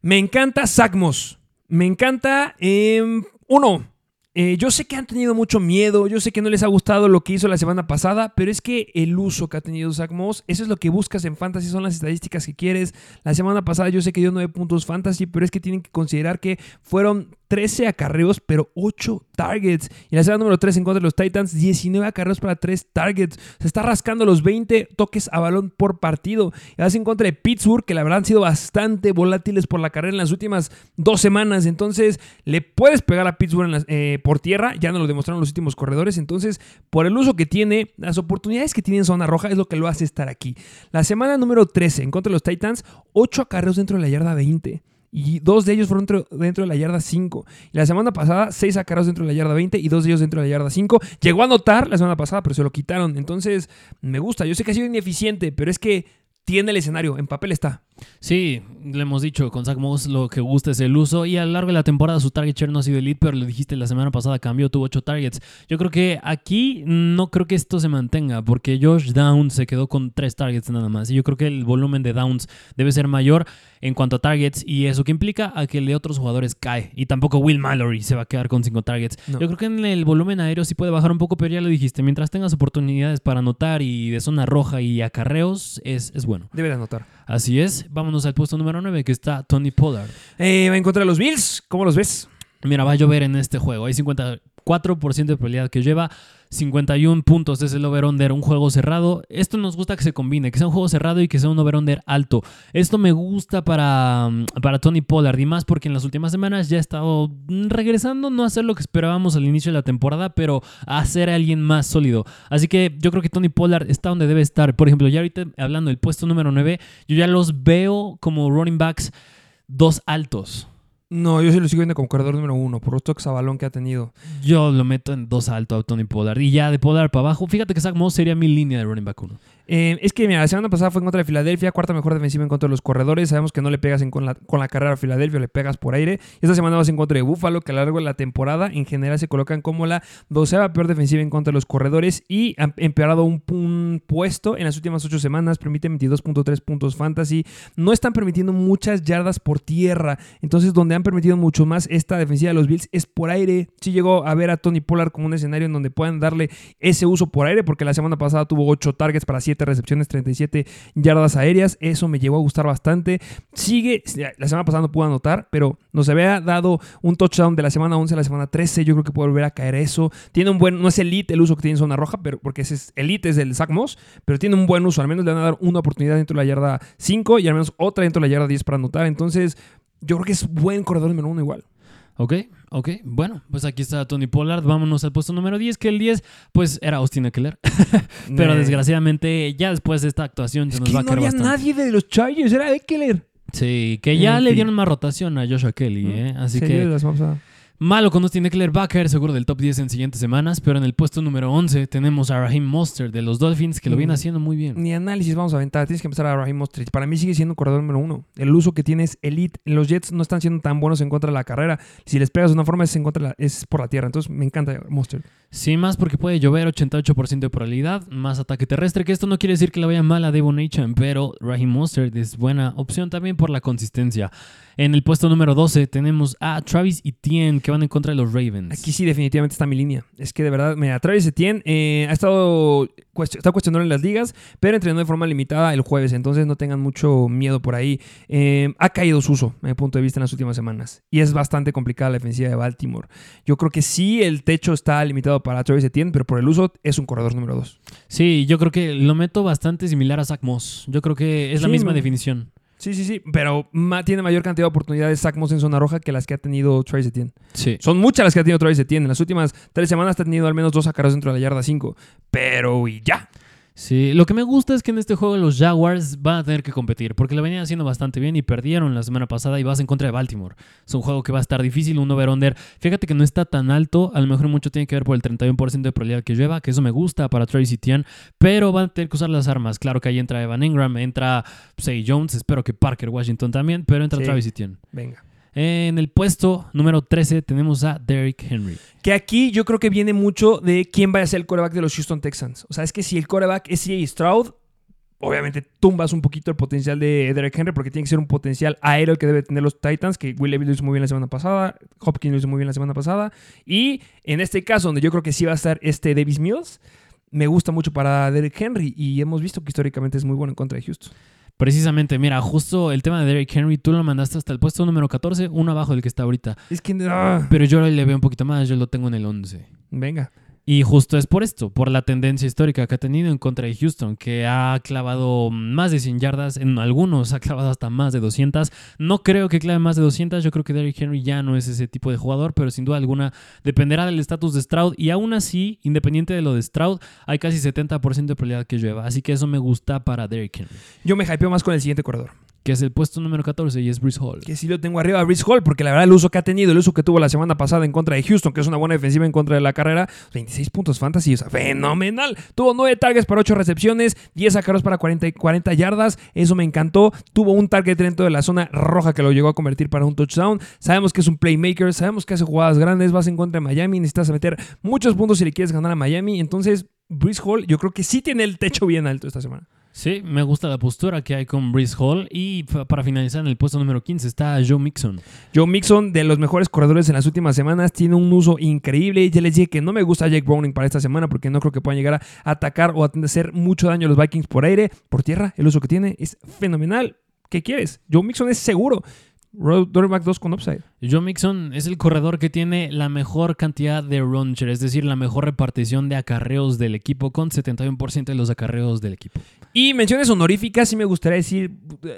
Speaker 4: Me encanta Zach Moss. Me encanta. em, uno, eh, yo sé que han tenido mucho miedo. Yo sé que no les ha gustado lo que hizo la semana pasada. Pero es que el uso que ha tenido Zach Moss, eso es lo que buscas en Fantasy. Son las estadísticas que quieres. La semana pasada yo sé que dio 9 puntos Fantasy. Pero es que tienen que considerar que fueron 13 acarreos, pero 8 targets. Y la semana número 3 en contra de los Titans, 19 acarreos para 3 targets. Se está rascando los 20 toques a balón por partido. Y vas en contra de Pittsburgh, que la verdad han sido bastante volátiles por la carrera en las últimas dos semanas. Entonces, le puedes pegar a Pittsburgh en eh, por tierra. Ya nos lo demostraron los últimos corredores. Entonces, por el uso que tiene, las oportunidades que tiene en zona roja es lo que lo hace estar aquí. La semana número 13 en contra de los Titans, 8 acarreos dentro de la yarda 20 y dos de ellos fueron dentro, dentro de la yarda 5. Y la semana pasada, seis acarreos dentro de la yarda 20 y dos de ellos dentro de la yarda 5. Llegó a anotar la semana pasada, pero se lo quitaron. Entonces, me gusta. Yo sé que ha sido ineficiente, pero es que tiene el escenario. En papel está.
Speaker 5: Sí, le hemos dicho, con Zach Moss lo que gusta es el uso y a lo largo de la temporada su target share no ha sido elite, pero lo dijiste la semana pasada cambió, tuvo 8 targets. Yo creo que aquí no creo que esto se mantenga porque Josh Downs se quedó con 3 targets nada más y yo creo que el volumen de Downs debe ser mayor en cuanto a targets y eso que implica a que el de otros jugadores cae y tampoco Will Mallory se va a quedar con 5 targets.
Speaker 4: No.
Speaker 5: Yo creo que en el volumen aéreo sí puede bajar un poco, pero ya lo dijiste, mientras tengas oportunidades para anotar y de zona roja y acarreos es, es bueno.
Speaker 4: Debe de anotar.
Speaker 5: Así es, vámonos al puesto número 9 que está Tony Pollard.
Speaker 4: Eh, va en contra de los Bills. ¿Cómo los ves?
Speaker 5: Mira, va a llover en este juego. Hay 54% de probabilidad que lleva 51 puntos. Es el over-under, un juego cerrado. Esto nos gusta que se combine, que sea un juego cerrado y que sea un over-under alto. Esto me gusta para, para Tony Pollard y más porque en las últimas semanas ya ha estado regresando, no a hacer lo que esperábamos al inicio de la temporada, pero a ser alguien más sólido. Así que yo creo que Tony Pollard está donde debe estar. Por ejemplo, ya ahorita hablando del puesto número 9, yo ya los veo como running backs dos altos.
Speaker 4: No, yo sí lo sigo viendo como corredor número uno, por los toques a balón que ha tenido.
Speaker 5: Yo lo meto en dos alto a Tony Pollard. Y ya de Pollard para abajo, fíjate que Zach Moss sería mi línea de running back 1.
Speaker 4: Eh, es que, mira, la semana pasada fue en contra de Filadelfia, cuarta mejor defensiva en contra de los corredores. Sabemos que no le pegas en- con, la, con la carrera a Filadelfia, le pegas por aire. Esta semana vas en contra de Buffalo, que a lo largo de la temporada en general se colocan como la doceava peor defensiva en contra de los corredores y han empeorado un, un puesto en las últimas ocho semanas. Permiten 22.3 puntos fantasy. No están permitiendo muchas yardas por tierra. Entonces, donde han permitido mucho más esta defensiva de los Bills es por aire. Sí llegó a ver a Tony Pollard como un escenario en donde puedan darle ese uso por aire, porque la semana pasada tuvo 8 targets para 7 recepciones, 37 yardas aéreas. Eso me llegó a gustar bastante. Sigue, la semana pasada no pudo anotar, pero nos había dado un touchdown de la semana 11 a la semana 13. Yo creo que puede volver a caer eso. Tiene un buen, no es elite el uso que tiene en zona roja, pero porque ese es elite es el Zach Pero tiene un buen uso. Al menos le van a dar una oportunidad dentro de la yarda 5 y al menos otra dentro de la yarda 10 para anotar. Entonces, yo creo que es buen corredor número uno igual.
Speaker 5: Ok, ok. Bueno, pues aquí está Tony Pollard. Vámonos al puesto número 10, que el 10, pues era Austin Eckler. Pero desgraciadamente, ya después de esta actuación, se
Speaker 4: Es
Speaker 5: nos
Speaker 4: que
Speaker 5: va a
Speaker 4: no
Speaker 5: caer
Speaker 4: había
Speaker 5: bastante.
Speaker 4: nadie de los Chargers, era Eckler.
Speaker 5: Sí, que ya
Speaker 4: En
Speaker 5: le
Speaker 4: fin.
Speaker 5: dieron más rotación a Joshua Kelly, ¿eh? Así
Speaker 4: Sí,
Speaker 5: que
Speaker 4: las vamos a-
Speaker 5: malo con Austin Eckler va a caer seguro del top 10 en siguientes semanas. Pero en el puesto número 11 tenemos a Raheem Mostert de los Dolphins, que lo viene
Speaker 4: Mm.
Speaker 5: haciendo muy bien.
Speaker 4: Ni análisis vamos a aventar. Tienes que empezar a Raheem Mostert. Para mí sigue siendo corredor número uno. El uso que tiene es elite. Los Jets no están siendo tan buenos en contra de la carrera. Si les pegas de una forma es, en contra de la- es por la tierra. Entonces me encanta Mostert.
Speaker 5: Sí, más porque puede llover 88% de probabilidad, más ataque terrestre, que esto no quiere decir que le vaya mal a Devon Achan, pero Raheem Mostert es buena opción también por la consistencia. En el puesto número 12 tenemos a Travis Etienne, que van en contra de los Ravens.
Speaker 4: Aquí sí definitivamente está mi línea. Es que de verdad, mira, Travis Etienne eh, ha estado está cuestionado en las ligas, pero entrenó de forma limitada el jueves. Entonces no tengan mucho miedo por ahí. Eh, ha caído su uso, a mi punto de vista, en las últimas semanas. Y es bastante complicada la defensiva de Baltimore. Yo creo que sí el techo está limitado para Travis Etienne, pero por el uso es un corredor número 2.
Speaker 5: Sí, yo creo que lo meto bastante similar a Zach Moss. Yo creo que es la misma definición.
Speaker 4: Sí, sí, sí. Pero ma- tiene mayor cantidad de oportunidades Zach Moss en zona roja que las que ha tenido Travis Etienne.
Speaker 5: Sí.
Speaker 4: Son muchas las que ha tenido Travis Etienne. En las últimas tres semanas ha tenido al menos dos sacaros dentro de la yarda 5. Pero y ya.
Speaker 5: Sí, lo que me gusta es que en este juego los Jaguars van a tener que competir, porque lo venían haciendo bastante bien y perdieron la semana pasada y vas en contra de Baltimore. Es un juego que va a estar difícil, un over-under. Fíjate que no está tan alto, a lo mejor mucho tiene que ver por el 31% de probabilidad que lleva, que eso me gusta para Travis Etienne, pero van a tener que usar las armas. Claro que ahí entra Evan Ingram, entra Say Jones, espero que Parker Washington también, pero entra
Speaker 4: Sí.
Speaker 5: Travis Etienne.
Speaker 4: Venga.
Speaker 5: En el puesto número 13 tenemos a Derrick Henry.
Speaker 4: Que aquí yo creo que viene mucho de quién va a ser el coreback de los Houston Texans. O sea, es que si el coreback es CJ Stroud, obviamente tumbas un poquito el potencial de Derek Henry porque tiene que ser un potencial aéreo que debe tener los Titans, que Will Levis lo hizo muy bien la semana pasada, Hopkins lo hizo muy bien la semana pasada. Y en este caso, donde yo creo que sí va a estar este Davis Mills, me gusta mucho para Derek Henry y hemos visto que históricamente es muy bueno en contra de Houston.
Speaker 5: Precisamente, mira, justo el tema de Derrick Henry, tú lo mandaste hasta el puesto número 14, uno abajo del que está ahorita.
Speaker 4: Es que... ah,
Speaker 5: Pero yo le veo un poquito más, yo lo tengo en el 11.
Speaker 4: venga.
Speaker 5: Y justo es por esto, por la tendencia histórica que ha tenido en contra de Houston, que ha clavado más de 100 yardas, en algunos ha clavado hasta más de 200. No creo que clave más de 200, yo creo que Derrick Henry ya no es ese tipo de jugador, pero sin duda alguna dependerá del estatus de Stroud. Y aún así, independiente de lo de Stroud, hay casi 70% de probabilidad que llueva. Así que eso me gusta para Derrick Henry,
Speaker 4: Yo me hypeo más con el siguiente corredor.
Speaker 5: Que es el puesto número 14 y es Bruce Hall.
Speaker 4: que sí lo tengo arriba a Brice Hall, porque la verdad el uso que ha tenido, el uso que tuvo la semana pasada en contra de Houston, que es una buena defensiva en contra de la carrera, 26 puntos fantasy, fenomenal. Tuvo 9 targets para 8 recepciones, 10 sacaros para 40, y 40 yardas, eso me encantó. Tuvo un target dentro de la zona roja que lo llegó a convertir para un touchdown. Sabemos que es un playmaker, sabemos que hace jugadas grandes, vas en contra de Miami, necesitas meter muchos puntos si le quieres ganar a Miami, entonces... Brice Hall, yo creo que sí tiene el techo bien alto esta semana.
Speaker 5: Sí, me gusta la postura que hay con Breeze Hall. Y pa- para finalizar en el puesto número 15 está Joe Mixon.
Speaker 4: Joe Mixon, de los mejores corredores en las últimas semanas, tiene un uso increíble. Ya les dije que no me gusta Jake Browning para esta semana porque no creo que puedan llegar a atacar o a hacer mucho daño a los Vikings por aire, por tierra. El uso que tiene es fenomenal. ¿Qué quieres? Joe Mixon es seguro. Back 2 con upside.
Speaker 5: Joe Mixon es el corredor que tiene la mejor cantidad de run share, es decir, la mejor repartición de acarreos del equipo con 71% de los acarreos del equipo.
Speaker 4: Y menciones honoríficas, sí me gustaría decir,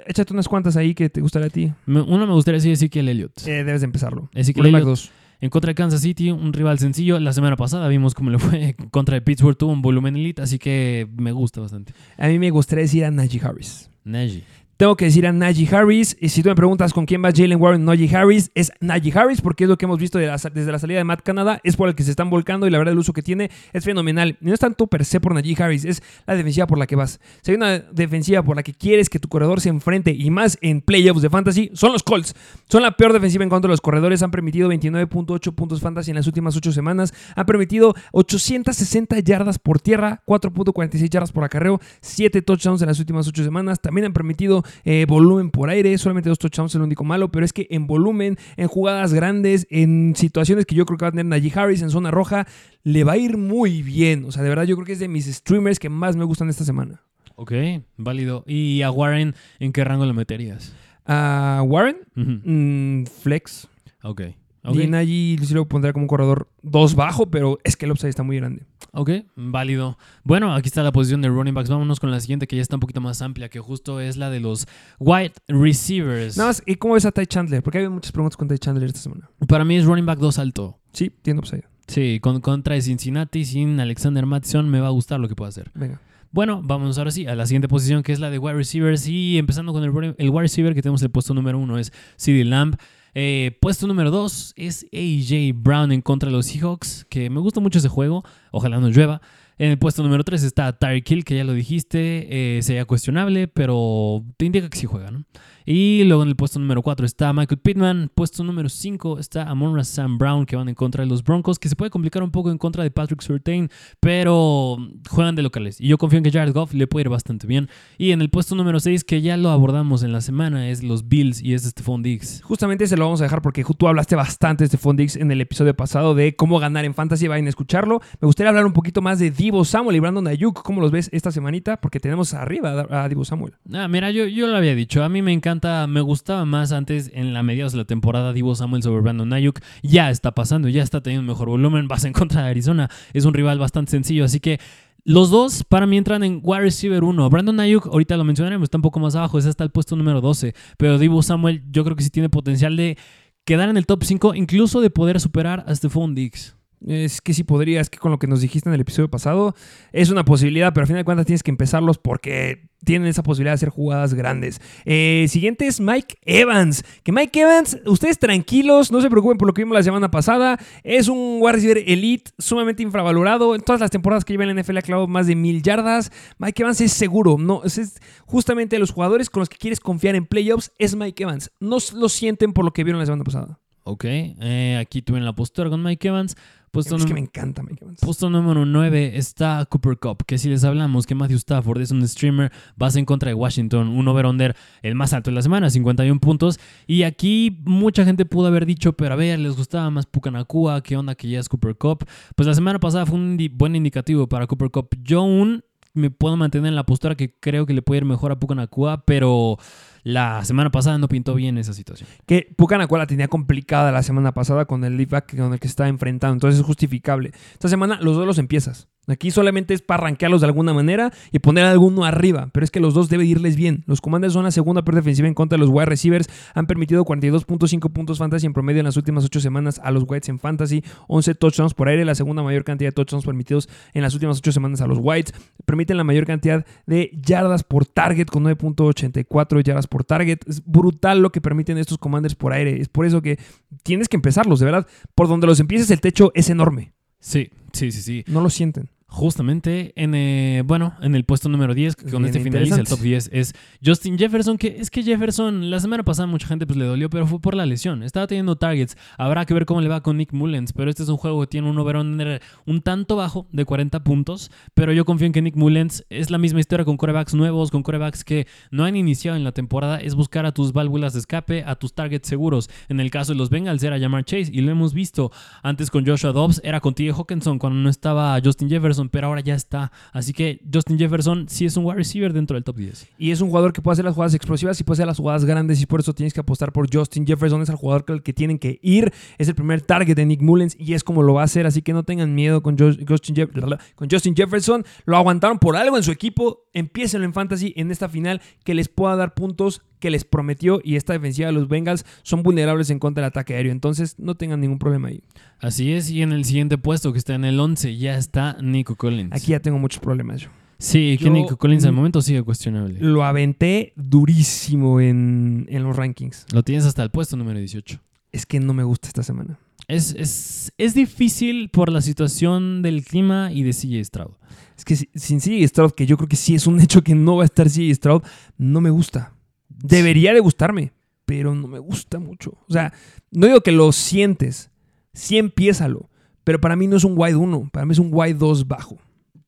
Speaker 4: échate unas cuantas ahí que te gustaría a ti.
Speaker 5: Me- Uno me gustaría decir Ezekiel Elliott.
Speaker 4: Eh, debes de empezarlo. Back
Speaker 5: Elliott.
Speaker 4: 2.
Speaker 5: En contra de Kansas City, un rival sencillo. La semana pasada vimos cómo le fue contra de Pittsburgh, tuvo un volumen elite, así que me gusta bastante.
Speaker 4: A mí me gustaría decir a Najee Harris.
Speaker 5: Najee.
Speaker 4: Tengo que decir a Najee Harris. Y si tú me preguntas con quién va Jalen Warren, Najee Harris, es Najee Harris, porque es lo que hemos visto desde la salida de Matt Canada. Es por el que se están volcando y la verdad el uso que tiene es fenomenal. Y no es tanto per se por Najee Harris, es la defensiva por la que vas. Si hay una defensiva por la que quieres que tu corredor se enfrente y más en playoffs de fantasy, son los Colts. Son la peor defensiva en contra de los corredores. Han permitido 29.8 puntos fantasy en las últimas 8 semanas. Han permitido 860 yardas por tierra, 4.46 yardas por acarreo, 7 touchdowns en las últimas 8 semanas. También han permitido eh, volumen por aire, solamente dos touchdowns es lo único malo, pero es que en volumen, en jugadas grandes, en situaciones que yo creo que va a tener Najee Harris en zona roja, le va a ir muy bien. O sea, de verdad yo creo que es de mis streamers que más me gustan esta semana.
Speaker 5: Ok, válido. ¿Y a Warren en qué rango lo meterías?
Speaker 4: A Warren, mm, flex.
Speaker 5: Ok. Ok.
Speaker 4: Y Najee sí lo pondría como un corredor 2 bajo, pero es que el upside está muy grande.
Speaker 5: Ok, válido. Bueno, aquí está la posición de running backs. Vámonos con la siguiente que ya está un poquito más amplia, que justo es la de los wide receivers.
Speaker 4: Nada más, ¿y cómo ves a Ty Chandler? Porque hay muchas preguntas con Ty Chandler esta semana.
Speaker 5: Para mí es running back 2 alto.
Speaker 4: Sí, tiene upside.
Speaker 5: Sí, con, contra Cincinnati, sin Alexander Mattison, me va a gustar lo que pueda hacer.
Speaker 4: Venga.
Speaker 5: Bueno, vamos ahora sí a la siguiente posición, que es la de wide receivers. Y empezando con el, el wide receiver que tenemos el puesto número uno es CD Lamb. Eh, puesto número 2 es AJ Brown en contra de los Seahawks, que me gusta mucho ese juego. Ojalá no llueva. En el puesto número 3 está Tyreek Hill, que ya lo dijiste, eh, sería cuestionable, pero te indica que sí juega, ¿no? Y luego en el puesto número 4 está Michael Pittman. Puesto número 5 está Amon Sam Brown, que van en contra de los Broncos, que se puede complicar un poco en contra de Patrick Surtain, pero juegan de locales. Y yo confío en que Jared Goff le puede ir bastante bien. Y en el puesto número 6, que ya lo abordamos en la semana, es los Bills y es Stephon Diggs.
Speaker 4: Justamente se lo vamos a dejar porque tú hablaste bastante de Stephon Diggs en el episodio pasado de cómo ganar en fantasy. Vayan a escucharlo. Me gustaría hablar un poquito más de Divo Samuel y Brandon Ayuk. ¿Cómo los ves esta semanita? Porque tenemos arriba a Divo Samuel.
Speaker 5: Ah, mira, yo, yo lo había dicho. A mí me encanta, me gustaba más antes en la mediados de la temporada Divo Samuel sobre Brandon Ayuk. Ya está pasando, ya está teniendo mejor volumen. Vas en contra de Arizona. Es un rival bastante sencillo, así que Los dos para mí entran en wide receiver 1. Brandon Ayuk, ahorita lo mencionaremos, está un poco más abajo, es hasta el puesto número 12. Pero Divo Samuel, yo creo que sí tiene potencial de quedar en el top 5, incluso de poder superar a Stephon Diggs.
Speaker 4: Es que sí podría, es que con lo que nos dijiste en el episodio pasado, es una posibilidad, pero a fin de cuentas tienes que empezarlos porque tienen esa posibilidad de hacer jugadas grandes. Eh, siguiente es Mike Evans. Que Mike Evans, ustedes tranquilos, no se preocupen por lo que vimos la semana pasada. Es un wide elite, sumamente infravalorado. En todas las temporadas que lleva en la NFL ha clavado más de mil yardas. Mike Evans es seguro. No, es justamente los jugadores con los que quieres confiar en playoffs es Mike Evans. No lo sienten por lo que vieron la semana pasada.
Speaker 5: Ok, eh, aquí tuve en la postura con Mike Evans.
Speaker 4: Puesto es que me encanta Mike Evans.
Speaker 5: Puesto número 9 está Cooper Cup, que si les hablamos que Matthew Stafford es un streamer, vas en contra de Washington, un over-under el más alto de la semana, 51 puntos. Y aquí mucha gente pudo haber dicho, pero a ver, les gustaba más Pucanacua, ¿qué onda que ya es Cooper Cup? Pues la semana pasada fue un buen indicativo para Cooper Cup. Yo aún me puedo mantener en la postura que creo que le puede ir mejor a Pucanacua, pero la semana pasada no pintó bien esa situación.
Speaker 4: Que Pucanacua la tenía complicada la semana pasada con el lead back con el que se estaba enfrentando, entonces es justificable. Esta semana los dos los empiezas. Aquí solamente es para rankearlos de alguna manera y poner a alguno arriba, pero es que los dos debe irles bien. Los Commanders son la segunda peor defensiva en contra de los wide receivers. Han permitido 42.5 puntos fantasy en promedio en las últimas 8 semanas a los Whites en fantasy. 11 touchdowns por aire, la segunda mayor cantidad de touchdowns permitidos en las últimas 8 semanas a los Whites. Permiten la mayor cantidad de yardas por target con 9.84 yardas por target. Es brutal lo que permiten estos Commanders por aire. Es por eso que tienes que empezarlos, de verdad. Por donde los empieces el techo es enorme.
Speaker 5: Sí, sí, sí, sí.
Speaker 4: No lo sienten.
Speaker 5: Justamente en, eh, bueno, en el puesto número 10, con este finaliza el top 10, es Justin Jefferson, que es que Jefferson la semana pasada mucha gente pues le dolió, pero fue por la lesión. Estaba teniendo targets. Habrá que ver cómo le va con Nick Mullens, pero este es un juego que tiene un over un tanto bajo de 40 puntos, pero yo confío en que Nick Mullens es la misma historia con corebacks nuevos, con corebacks que no han iniciado en la temporada, es buscar a tus válvulas de escape, a tus targets seguros. En el caso de los Bengals era llamar Chase y lo hemos visto antes con Joshua Dobbs, era con TJ Hawkinson cuando no estaba Justin Jefferson pero ahora ya está. Así que Justin Jefferson sí es un wide receiver dentro del top 10.
Speaker 4: Y es un jugador que puede hacer las jugadas explosivas y puede hacer las jugadas grandes y por eso tienes que apostar por Justin Jefferson. Es el jugador con el que tienen que ir. Es el primer target de Nick Mullens y es como lo va a hacer. Así que no tengan miedo con Justin, con Justin Jefferson. Lo aguantaron por algo en su equipo. Empiecen en fantasy en esta final que les pueda dar puntos que les prometió y esta defensiva de los Bengals son vulnerables en contra del ataque aéreo. Entonces no tengan ningún problema ahí.
Speaker 5: Así es, y en el siguiente puesto que está en el 11 ya está Nico Collins.
Speaker 4: Aquí ya tengo muchos problemas yo.
Speaker 5: Sí, que Nico Collins al momento sigue cuestionable.
Speaker 4: Lo aventé durísimo en, los rankings.
Speaker 5: Lo tienes hasta el puesto número 18.
Speaker 4: Es que no me gusta esta semana.
Speaker 5: Es, es, es difícil por la situación del clima y de CJ Stroud.
Speaker 4: Es que sin CJ Stroud, que yo creo que sí es un hecho que no va a estar CJ Stroud, no me gusta. Debería de gustarme, pero no me gusta mucho. O sea, no digo que lo sientes, sí empiézalo, pero para mí no es un wide 1, para mí es un wide 2 bajo.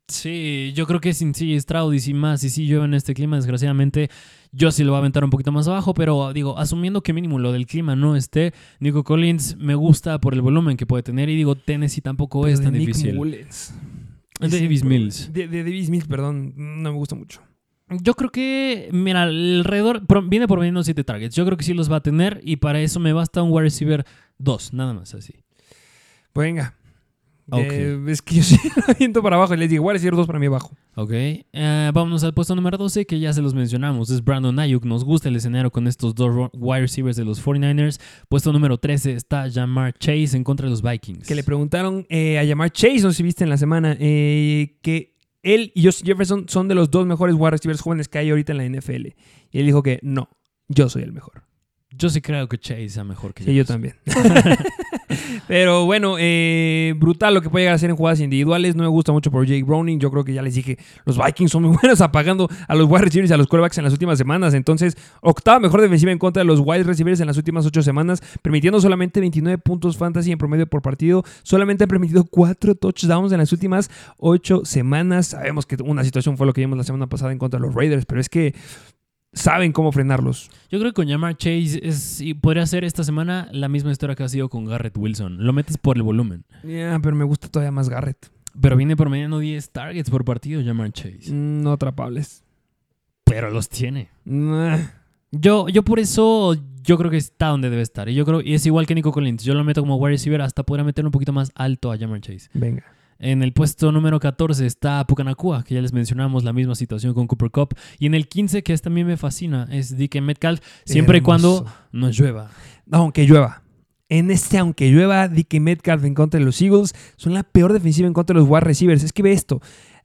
Speaker 5: Sí, yo creo que sin sí Stroud y sin más, y si llueve en este clima, desgraciadamente, yo sí lo voy a aventar un poquito más abajo, pero digo, asumiendo que mínimo lo del clima no esté, Nico Collins me gusta por el volumen que puede tener, y digo, Tennessee tampoco es tan difícil. De Davis Mills.
Speaker 4: De, de Davis Mills, perdón, no me gusta mucho.
Speaker 5: Yo creo que, mira, alrededor viene por menos 7 targets. Yo creo que sí los va a tener y para eso me basta un wide receiver 2, nada más así.
Speaker 4: Venga. Eh, es que yo sí lo viento para abajo y les digo, wide receiver 2 para mí abajo.
Speaker 5: Ok. Uh, vámonos al puesto número 12 que ya se los mencionamos. Es Brandon Ayuk. Nos gusta el escenario con estos dos wide receivers de los 49ers. Puesto número 13 está Jamar Chase en contra de los Vikings.
Speaker 4: Que le preguntaron eh, a Jamar Chase, no sé si viste en la semana, eh, que él y Justin Jefferson son de los dos mejores wide receivers jóvenes que hay ahorita en la NFL. Y él dijo que no, yo soy el mejor.
Speaker 5: Yo sí creo que Chase sea mejor que
Speaker 4: Sí, yo también. Pero bueno, eh, brutal lo que puede llegar a ser en jugadas individuales. No me gusta mucho por Jake Browning. Yo creo que ya les dije, los Vikings son muy buenos apagando a los wide receivers y a los quarterbacks en las últimas semanas. Entonces, octava mejor defensiva en contra de los wide receivers en las últimas ocho semanas, permitiendo solamente 29 puntos fantasy en promedio por partido. Solamente han permitido cuatro touchdowns en las últimas ocho semanas. Sabemos que una situación fue lo que vimos la semana pasada en contra de los Raiders, pero es que saben cómo frenarlos.
Speaker 5: Yo creo que con Jamar Chase es, y podría ser esta semana la misma historia que ha sido con Garrett Wilson. Lo metes por el volumen.
Speaker 4: Ya, pero me gusta todavía más Garrett.
Speaker 5: Pero viene por mediano 10 targets por partido Jamar Chase.
Speaker 4: Mm, no atrapables.
Speaker 5: Pero los tiene. Yo, yo por eso yo creo que está donde debe estar. Y yo creo y es igual que Nico Collins. Yo lo meto como wide receiver hasta poder meter un poquito más alto a Jamar Chase.
Speaker 4: Venga.
Speaker 5: En el puesto número 14 está Pucanacua, que ya les mencionamos la misma situación con Cooper Cup. Y en el 15, que también me fascina, es DK Metcalf, siempre y cuando no llueva.
Speaker 4: Aunque llueva. En este, aunque llueva, DK Metcalf en contra de los Eagles son la peor defensiva en contra de los wide receivers. Es que ve esto.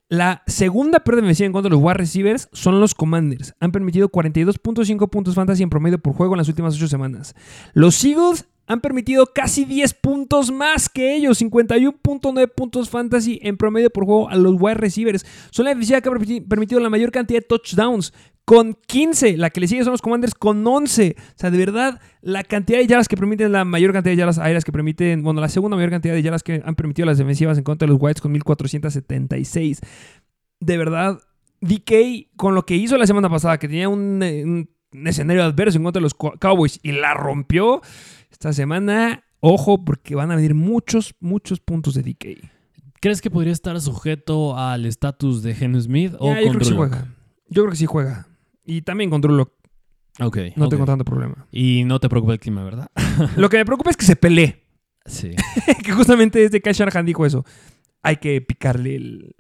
Speaker 4: La segunda peor defensiva en contra de los wide receivers son los Commanders. Han permitido 42.5 puntos fantasy en promedio por juego en las últimas 8 semanas. Los Eagles han permitido casi 10 puntos más que ellos. 51.9 puntos fantasy en promedio por juego a los wide receivers. Son la defensiva que ha permiti- permitido la mayor cantidad de touchdowns. Con 15, la que le sigue son los Commanders con 11. O sea, de verdad, la cantidad de yardas que permiten, la mayor cantidad de yardas aéreas que permiten, bueno, la segunda mayor cantidad de yardas que han permitido las defensivas en contra de los Whites con 1476. De verdad, DK, con lo que hizo la semana pasada, que tenía un, eh, un- un escenario adverso en contra de los Co- Cowboys y la rompió, esta semana, ojo, porque van a venir muchos, muchos puntos de DK.
Speaker 5: ¿Crees que podría estar sujeto al estatus de Geno Smith o
Speaker 4: Ya, yo creo que sí juega. Yo creo que sí juega. Y también con Drew Lock.
Speaker 5: Ok.
Speaker 4: No tengo tanto problema.
Speaker 5: Y no te preocupa el clima, ¿verdad?
Speaker 4: Lo que me preocupa es que se pelee.
Speaker 5: Sí.
Speaker 4: que justamente desde Kyle Shanahan dijo eso. Hay que picarle el...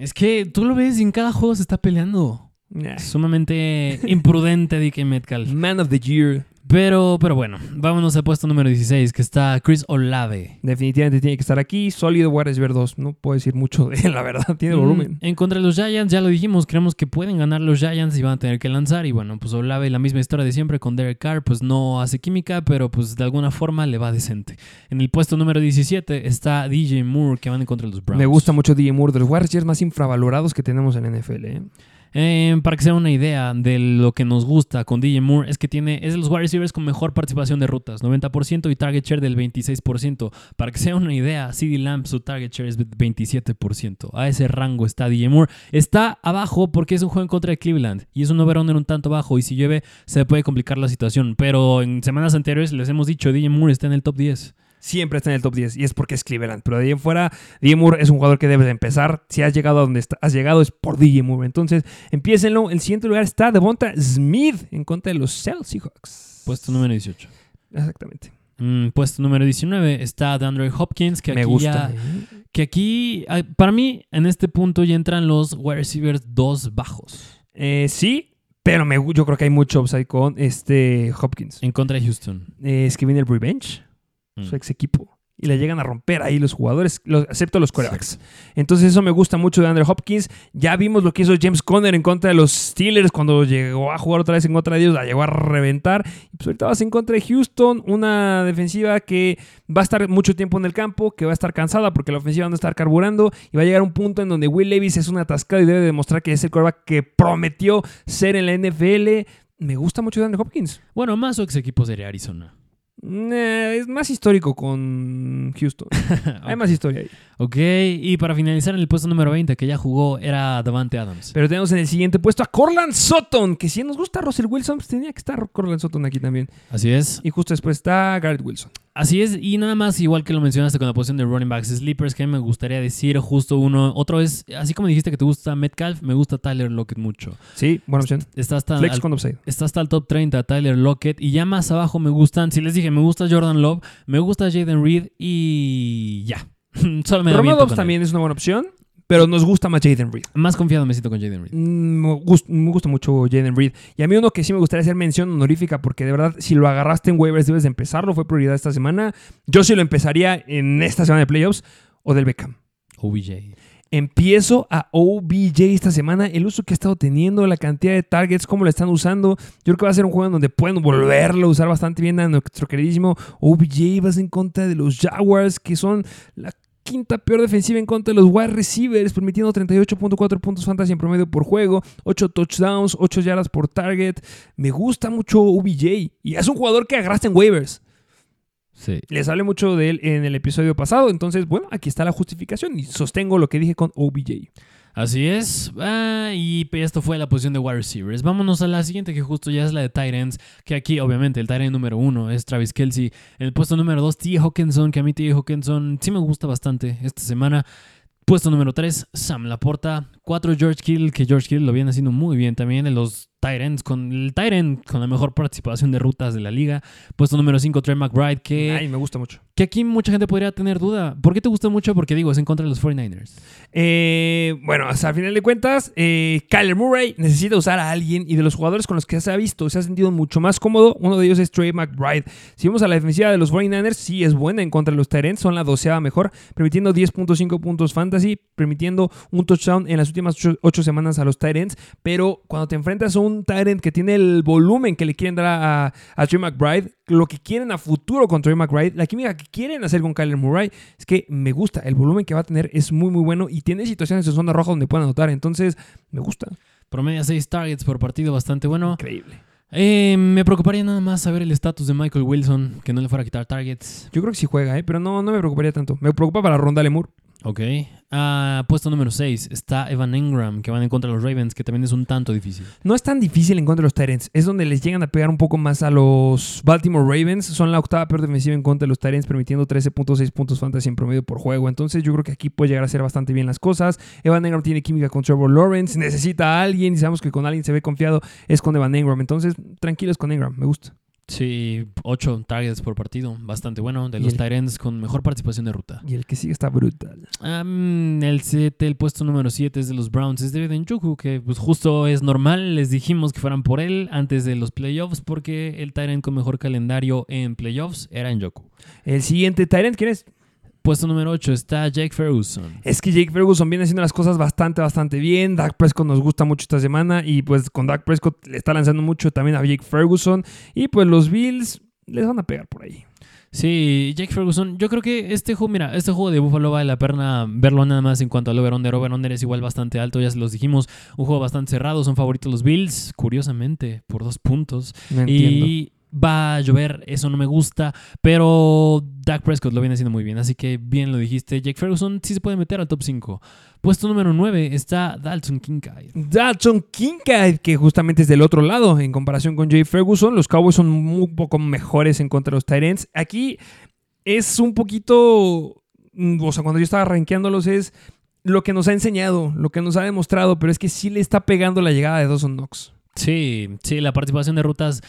Speaker 5: es que tú lo ves y en cada juego se está peleando.
Speaker 4: Nah.
Speaker 5: Sumamente imprudente DK Metcalf.
Speaker 4: Man of the Year.
Speaker 5: Pero, pero bueno, vámonos al puesto número 16, que está Chris Olave.
Speaker 4: Definitivamente tiene que estar aquí. Sólido receiver 2. No puedo decir mucho de él, la verdad. Tiene
Speaker 5: Mm,
Speaker 4: volumen.
Speaker 5: En contra de los Giants, ya lo dijimos, creemos que pueden ganar los Giants y van a tener que lanzar. Y bueno, pues Olave, la misma historia de siempre con Derek Carr, pues no hace química, pero pues de alguna forma le va decente. En el puesto número 17 está DJ Moore, que van en contra de los Browns.
Speaker 4: Me gusta mucho DJ Moore. De los receivers más infravalorados que tenemos en NFL. ¿eh?
Speaker 5: Eh, para que se den una idea de lo que nos gusta con DJ Moore, es que tiene, es de los wide receivers con mejor participación de rutas, 90% y target share del 26%. Para que se den una idea, CD Lamb, su target share es 27%. A ese rango está DJ Moore. Está abajo porque es un juego en contra de Cleveland y es un over-under un tanto bajo y si llueve se puede complicar la situación. Pero en semanas anteriores les hemos dicho, DJ Moore está en el top 10.
Speaker 4: Siempre está en el top 10 y es porque es Cleveland. Pero de ahí en fuera, DJ Moore es un jugador que debes de empezar. Si has llegado a donde está- has llegado es por DJ Moore. Entonces, empiécenlo. En siguiente lugar está Devonta Smith en contra de los Seahawks.
Speaker 5: Puesto número 18.
Speaker 4: Exactamente.
Speaker 5: Mm, puesto número 19 está DeAndre Hopkins, que
Speaker 4: Me
Speaker 5: aquí
Speaker 4: gusta.
Speaker 5: ya-. Que aquí, para mí, en este punto ya entran los wide receivers dos bajos
Speaker 4: Eh, sí, pero me, yo creo que hay mucho upside con este Hopkins.
Speaker 5: en contra de Houston.
Speaker 4: Eh, es que viene el revenge,
Speaker 5: Mm.
Speaker 4: su ex equipo. Y le llegan a romper ahí los jugadores, los, excepto los quarterbacks. Entonces eso me gusta mucho de Andrew Hopkins. Ya vimos lo que hizo James Conner en contra de los Steelers cuando llegó a jugar otra vez en contra de ellos, la llegó a reventar. Y pues ahorita vas en contra de Houston, una defensiva que va a estar mucho tiempo en el campo, que va a estar cansada porque la ofensiva no está carburando y va a llegar un punto en donde Will Levis es un atascado y debe demostrar que es el quarterback que prometió ser en la NFL. Me gusta mucho de Andrew Hopkins.
Speaker 5: Bueno, más su ex equipo sería Arizona.
Speaker 4: Nah, es más histórico con Houston. Hay más historia ahí.
Speaker 5: Ok, y para finalizar en el puesto número 20 que ya jugó era Davante Adams.
Speaker 4: Pero tenemos en el siguiente puesto a Corland Sutton, que si nos gusta Russell Wilson, pues tenía que estar Corland Sutton aquí también.
Speaker 5: Así es.
Speaker 4: Y justo después está Garrett Wilson.
Speaker 5: Así es, y nada más, igual que lo mencionaste con la posición de running backs sleepers, que me gustaría decir justo uno, otro es, así como dijiste que te gusta Metcalf, me gusta Tyler Lockett mucho.
Speaker 4: Sí, buena opción.
Speaker 5: Está hasta,
Speaker 4: Flex
Speaker 5: al-
Speaker 4: con
Speaker 5: está hasta el top 30 Tyler Lockett, y ya más abajo me gustan, si les dije, me gusta Jordan Love, me gusta Jaden Reed, y ya. Solo me
Speaker 4: Romeo Dobbs también es una buena opción, pero nos gusta más Jaden Reed.
Speaker 5: Más confiado me siento con Jaden Reed.
Speaker 4: Mm, Me gusta, me gusta mucho Jaden Reed. Y a mí uno que sí me gustaría hacer mención honorífica, porque de verdad, si lo agarraste en waivers, debes de empezarlo. Fue prioridad esta semana. Yo sí lo empezaría en esta semana de playoffs o del Beckham.
Speaker 5: OBJ.
Speaker 4: Empiezo a OBJ esta semana, el uso que ha estado teniendo, la cantidad de targets, cómo lo están usando. Yo creo que va a ser un juego en donde pueden volverlo a usar bastante bien a nuestro queridísimo OBJ. Vas en contra de los Jaguars, que son la quinta peor defensiva en contra de los wide receivers, permitiendo 38.4 puntos fantasy en promedio por juego, 8 touchdowns, 8 yardas por target. Me gusta mucho OBJ y es un jugador que agarraste en waivers.
Speaker 5: Sí.
Speaker 4: Les hablé mucho de él en el episodio pasado, entonces, bueno, aquí está la justificación y sostengo lo que dije con OBJ.
Speaker 5: Así es. Ah, y esto fue la posición de wide receivers. Vámonos a la siguiente, que justo ya es la de tight ends. Que aquí, obviamente, el tight end número uno es Travis Kelsey. En el puesto número dos, T. Hawkinson, que a mí T. Hawkinson sí me gusta bastante esta semana. Puesto número 3, Sam Laporta. 4, George Kittle, que George Kittle lo viene haciendo muy bien también en los ends, con el end con la mejor participación de rutas de la liga. Puesto número 5, Trey McBride, que...
Speaker 4: Ay, me gusta mucho.
Speaker 5: que aquí mucha gente podría tener duda. ¿Por qué te gusta mucho? Porque digo, es en contra de los 49ers.
Speaker 4: Eh, bueno, hasta al final de cuentas, eh, Kyler Murray necesita usar a alguien y de los jugadores con los que se ha visto, se ha sentido mucho más cómodo. Uno de ellos es Trey McBride. Si vemos a la defensiva de los 49ers, sí es buena en contra de los Tyrants, son la doceava mejor, permitiendo 10.5 puntos fantasy, permitiendo un touchdown en las últimas 8 semanas a los Tyrants. Pero cuando te enfrentas a un Tyrant que tiene el volumen que le quieren dar a, a Trey McBride, lo que quieren a futuro con Trey McBride, la química que quieren hacer con Kyler Murray, es que me gusta. El volumen que va a tener es muy, muy bueno y tiene situaciones de zona roja donde pueden anotar. Entonces, me gusta.
Speaker 5: Promedia 6 targets por partido, bastante bueno.
Speaker 4: Increíble.
Speaker 5: Eh, me preocuparía nada más saber el estatus de Michael Wilson, que no le fuera a quitar targets.
Speaker 4: Yo creo que sí juega, ¿eh? pero no, no me preocuparía tanto. Me preocupa para Ronda Lemur.
Speaker 5: Ok. Ah, puesto número 6 está Evan Ingram, que van en contra de los Ravens, que también es un tanto difícil.
Speaker 4: No es tan difícil en contra de los Tyrants. Es donde les llegan a pegar un poco más a los Baltimore Ravens. Son la octava peor defensiva en contra de los Tyrants, permitiendo 13.6 puntos fantasy en promedio por juego. Entonces yo creo que aquí puede llegar a ser bastante bien las cosas. Evan Ingram tiene química con Trevor Lawrence. Necesita a alguien y sabemos que con alguien se ve confiado es con Evan Ingram. Entonces, tranquilos con Ingram. Me gusta.
Speaker 5: Sí, 8 targets por partido, bastante bueno. De los Tyrants con mejor participación de ruta.
Speaker 4: Y el que sigue está brutal.
Speaker 5: Am, el 7, el puesto número 7 es de los Browns, es David Njoku, que pues justo es normal, les dijimos que fueran por él antes de los playoffs, porque el Tyrant con mejor calendario en playoffs era Njoku.
Speaker 4: El siguiente Tyrant, ¿quién es?
Speaker 5: Puesto número 8 está Jake Ferguson.
Speaker 4: Es que Jake Ferguson viene haciendo las cosas bastante, bastante bien. Dak Prescott nos gusta mucho esta semana y pues con Dak Prescott le está lanzando mucho también a Jake Ferguson. Y pues los Bills les van a pegar por ahí.
Speaker 5: Sí, Jake Ferguson, yo creo que este juego, mira, este juego de Buffalo vale la pena verlo nada más en cuanto al over-under. Over-under es igual bastante alto, ya se los dijimos. Un juego bastante cerrado, son favoritos los Bills, curiosamente, por dos puntos.
Speaker 4: Entiendo.
Speaker 5: Y va a llover, eso no me gusta, pero Dak Prescott lo viene haciendo muy bien, así que bien lo dijiste. Jake Ferguson sí se puede meter al top 5. Puesto número 9 está Dalton Kincaid.
Speaker 4: Dalton Kincaid, que justamente es del otro lado en comparación con Jay Ferguson. Los Cowboys son un poco mejores en contra de los Tyrants. Aquí es un poquito. O sea, cuando yo estaba rankeándolos es lo que nos ha enseñado, lo que nos ha demostrado, pero es que sí le está pegando la llegada de Dawson Knox.
Speaker 5: Sí, sí, la participación de rutas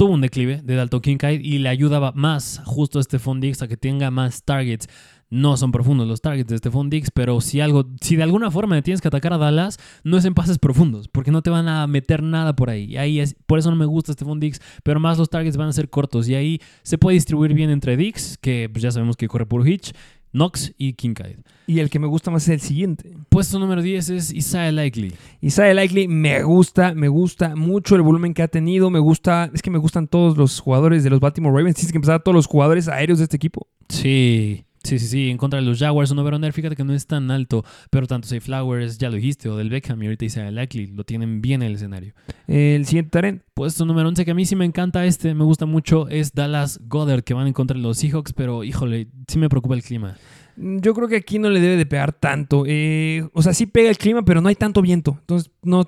Speaker 5: tuvo un declive de Dalton Kincaid y le ayudaba más justo a Stephon Diggs a que tenga más targets. No son profundos los targets de Stephon Diggs, pero si algo, si de alguna forma le tienes que atacar a Dallas, no es en pases profundos, porque no te van a meter nada por ahí. Ahí es, por eso no me gusta Stephon Diggs, pero más los targets van a ser cortos y ahí se puede distribuir bien entre Diggs, que pues, ya sabemos que corre por Hitch, Knox y Kincaid.
Speaker 4: Y el que me gusta más es el siguiente.
Speaker 5: Puesto número 10 es Isaiah Likely.
Speaker 4: Isaiah Likely me gusta, me gusta mucho el volumen que ha tenido, me gusta, es que me gustan todos los jugadores de los Baltimore Ravens, tienes que empezar a todos los jugadores aéreos de este equipo.
Speaker 5: Sí, sí, sí, sí. En contra de los Jaguars, un over fíjate que no es tan alto, pero tanto Say Flowers, ya lo dijiste, o del Beckham y ahorita Isaiah Likely, lo tienen bien en el escenario.
Speaker 4: El siguiente Taren,
Speaker 5: Puesto número 11, que a mí sí me encanta este, me gusta mucho, es Dallas Goddard, que van en contra de los Seahawks, pero híjole, sí me preocupa el clima.
Speaker 4: yo creo que aquí no le debe de pegar tanto. Eh, o sea, sí pega el clima, pero no hay tanto viento. Entonces, no.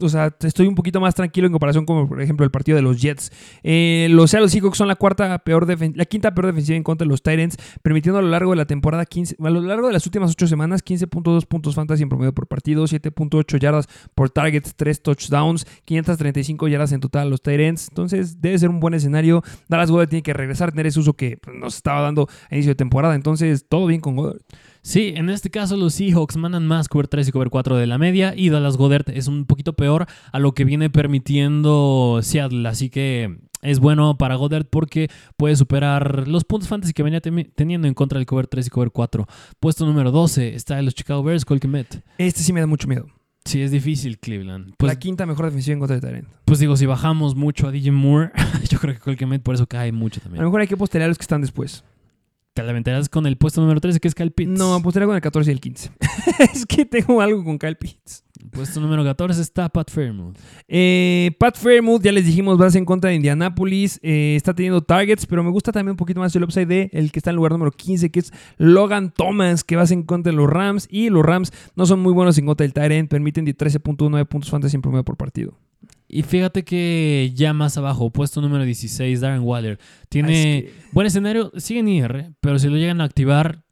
Speaker 4: O sea, estoy un poquito más tranquilo en comparación con, por ejemplo, el partido de los Jets. Eh, los Seattle Seahawks son la cuarta peor la quinta peor defensiva en contra de los Titans, permitiendo a lo largo de la temporada 15, a lo largo de las últimas ocho semanas 15.2 puntos fantasy en promedio por partido, 7.8 yardas por targets, 3 touchdowns, 535 yardas en total a los Titans. Entonces, debe ser un buen escenario. Dallas Goddard tiene que regresar tener ese uso que pues, nos estaba dando a inicio de temporada. Entonces, todo bien con Goddard.
Speaker 5: Sí, en este caso los Seahawks mandan más cover 3 y cover 4 de la media y Dallas Goddard es un poquito peor a lo que viene permitiendo Seattle, así que es bueno para Goddard porque puede superar los puntos fantasy que venía teniendo en contra del cover 3 y cover 4. Puesto número 12 está en los Chicago Bears, Cole Kmet.
Speaker 4: Este sí me da mucho miedo.
Speaker 5: Sí, es difícil Cleveland. Pues,
Speaker 4: la quinta mejor defensiva en contra de Tyrant.
Speaker 5: pues digo, si bajamos mucho a DJ Moore, yo creo que Cole Kmet por eso cae mucho
Speaker 4: A
Speaker 5: también.
Speaker 4: lo mejor hay que postear a los que están después.
Speaker 5: Te lamentarás con el puesto número 13 que es Kyle Pitts.
Speaker 4: No, postear con el 14 y el 15. es que tengo algo con Kyle Pitts.
Speaker 5: Puesto número 14 está Pat Fairmouth.
Speaker 4: Eh, Pat Fairmouth, ya les dijimos, vas en contra de Indianapolis. Eh, está teniendo targets, pero me gusta también un poquito más el upside de el que está en el lugar número 15, que es Logan Thomas, que vas en contra de los Rams. Y los Rams no son muy buenos en contra del Tyrant, permiten de 13.9 puntos fantasy en promedio por partido.
Speaker 5: Y fíjate que ya más abajo, puesto número 16, Darren Waller. Tiene
Speaker 4: es que-
Speaker 5: buen escenario, sigue en IR, pero si lo llegan a activar,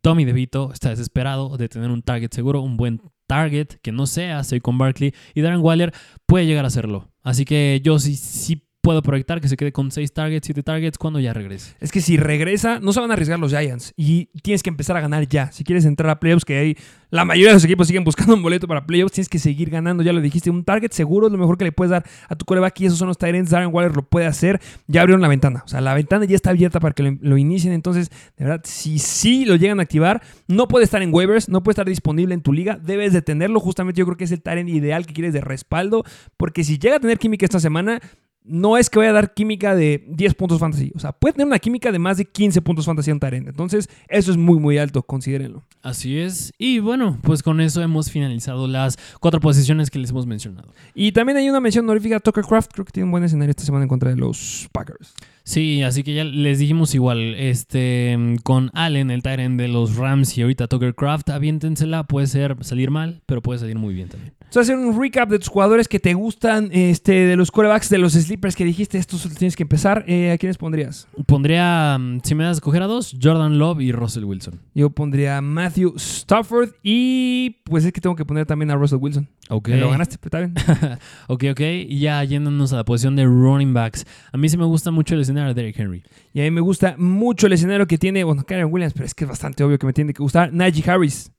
Speaker 5: Tommy DeVito está desesperado de tener un target seguro, un buen target que no sea con Barkley. Y Darren Waller puede llegar a hacerlo. Así que yo sí, sí puedo proyectar que se quede con 6 targets, 7 targets cuando ya regrese.
Speaker 4: Es que si regresa, no se van a arriesgar los Giants y tienes que empezar a ganar ya. Si quieres entrar a playoffs, que hay la mayoría de los equipos siguen buscando un boleto para playoffs, tienes que seguir ganando. Ya lo dijiste, un target seguro lo mejor que le puedes dar a tu coreback y esos son los Tyrants. Darren Waller lo puede hacer. Ya abrieron la ventana. O sea, la ventana ya está abierta para que lo, lo inicien. Entonces, de verdad, si sí lo llegan a activar, no puede estar en waivers, no puede estar disponible en tu liga. Debes de tenerlo. Justamente yo creo que es el Tyrant ideal que quieres de respaldo. Porque si llega a tener química esta semana, no es que vaya a dar química de 10 puntos fantasy. O sea, puede tener una química de más de 15 puntos fantasy en Tyrant. Entonces, eso es muy, muy alto. Considérenlo.
Speaker 5: Así es. Y bueno, pues con eso hemos finalizado las cuatro posiciones que les hemos mencionado.
Speaker 4: Y también hay una mención honorífica a Tucker Craft. Creo que tiene un buen escenario esta semana en contra de los Packers.
Speaker 5: Sí, así que ya les dijimos igual, este, con Allen, el Tyrant de los Rams y ahorita Tucker Craft, aviéntensela, puede ser salir mal, pero puede salir muy bien también.
Speaker 4: A hacer un recap de tus jugadores que te gustan, este, de los quarterbacks, de los sleepers que dijiste, estos tienes que empezar. Eh, ¿A quiénes pondrías?
Speaker 5: Pondría, mm, si me das a escoger a dos, Jordan Love y Russell Wilson.
Speaker 4: Yo pondría a Matthew Stafford y pues es que tengo que poner también a Russell Wilson.
Speaker 5: Ok.
Speaker 4: Me lo ganaste, pero está bien.
Speaker 5: ok, ok. Y ya yéndonos a la posición de running backs. A mí sí me gusta mucho el escenario de Derrick Henry.
Speaker 4: Y a mí me gusta mucho el escenario que tiene, bueno, Karen Williams, pero es que es bastante obvio que me tiene que gustar, Najee Harris.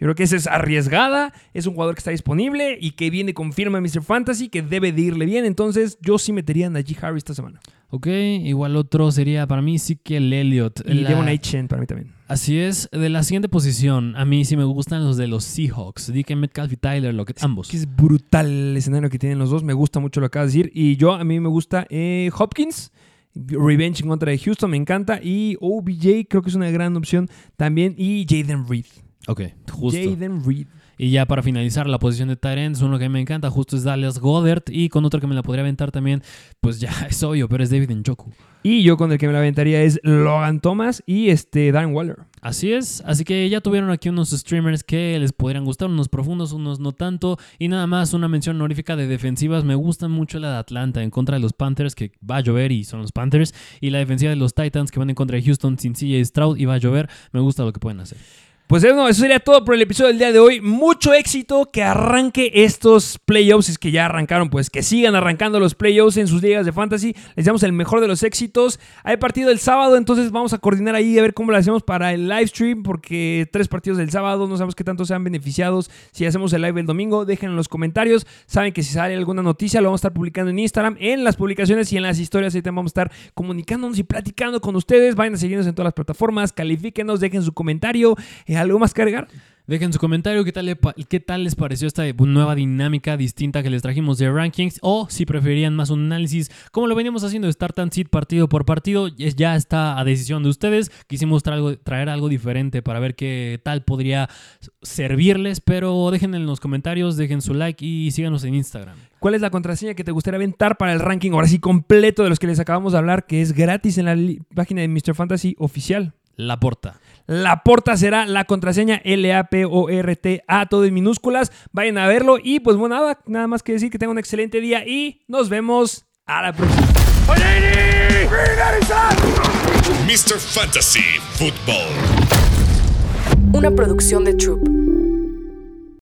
Speaker 4: Yo creo que esa es arriesgada, es un jugador que está disponible y que viene con firma en Mr. Fantasy, que debe de irle bien. Entonces, yo sí metería a Najee Harris esta semana.
Speaker 5: Ok, igual otro sería para mí sí que el Elliott.
Speaker 4: Y
Speaker 5: La-
Speaker 4: Devon para mí también.
Speaker 5: Así es. De la siguiente posición, a mí sí me gustan los de los Seahawks. DK Metcalf y Tyler Lockett, ambos.
Speaker 4: Que es brutal el escenario que tienen los dos. Me gusta mucho lo que acabas de decir. Y yo, a mí me gusta eh, Hopkins. Revenge en contra de Houston, me encanta. Y OBJ creo que es una gran opción también. Y Jaden Reed.
Speaker 5: Ok, justo.
Speaker 4: Jaden Reed.
Speaker 5: Y ya para finalizar la posición de Tyrants, uno que me encanta justo es Dallas Goddard. Y con otro que me la podría aventar también, pues ya es obvio, pero es David Njoku.
Speaker 4: Y yo con el que me la aventaría es Logan Thomas y este Darren Waller.
Speaker 5: Así es, así que ya tuvieron aquí unos streamers que les podrían gustar, unos profundos, unos no tanto. Y nada más una mención honorífica de defensivas. Me gusta mucho la de Atlanta en contra de los Panthers, que va a llover y son los Panthers. Y la defensiva de los Titans que van en contra de Houston sin CJ Stroud y va a llover. Me gusta lo que pueden hacer.
Speaker 4: Pues eso, eso sería todo por el episodio del día de hoy. Mucho éxito, que arranque estos playoffs, es que ya arrancaron, pues que sigan arrancando los playoffs en sus ligas de fantasy. Les damos el mejor de los éxitos. Hay partido el sábado, entonces vamos a coordinar ahí a ver cómo lo hacemos para el live stream, porque tres partidos del sábado, no sabemos qué tanto sean beneficiados. Si hacemos el live el domingo, dejen en los comentarios. Saben que si sale alguna noticia, lo vamos a estar publicando en Instagram, en las publicaciones y en las historias. Ahí también vamos a estar comunicándonos y platicando con ustedes. Vayan a seguirnos en todas las plataformas, califíquenos, dejen su comentario. ¿Algo más que agregar?
Speaker 5: Dejen su comentario qué tal, le qué tal les pareció esta nueva dinámica distinta que les trajimos de rankings o si preferían más un análisis como lo veníamos haciendo de Start and Sit partido por partido. Ya está a decisión de ustedes. Quisimos traer algo, traer algo diferente para ver qué tal podría servirles, pero dejen en los comentarios, dejen su like y síganos en Instagram.
Speaker 4: ¿Cuál es la contraseña que te gustaría aventar para el ranking ahora sí completo de los que les acabamos de hablar, que es gratis en la página de Mr. Fantasy oficial?
Speaker 5: La porta.
Speaker 4: La porta será la contraseña L-A-P-O-R-T-A, todo en minúsculas. Vayan a verlo y pues bueno, nada, nada más que decir que tengan un excelente día y nos vemos a la próxima.
Speaker 3: Mr. Fantasy Football.
Speaker 7: Una producción de Troop.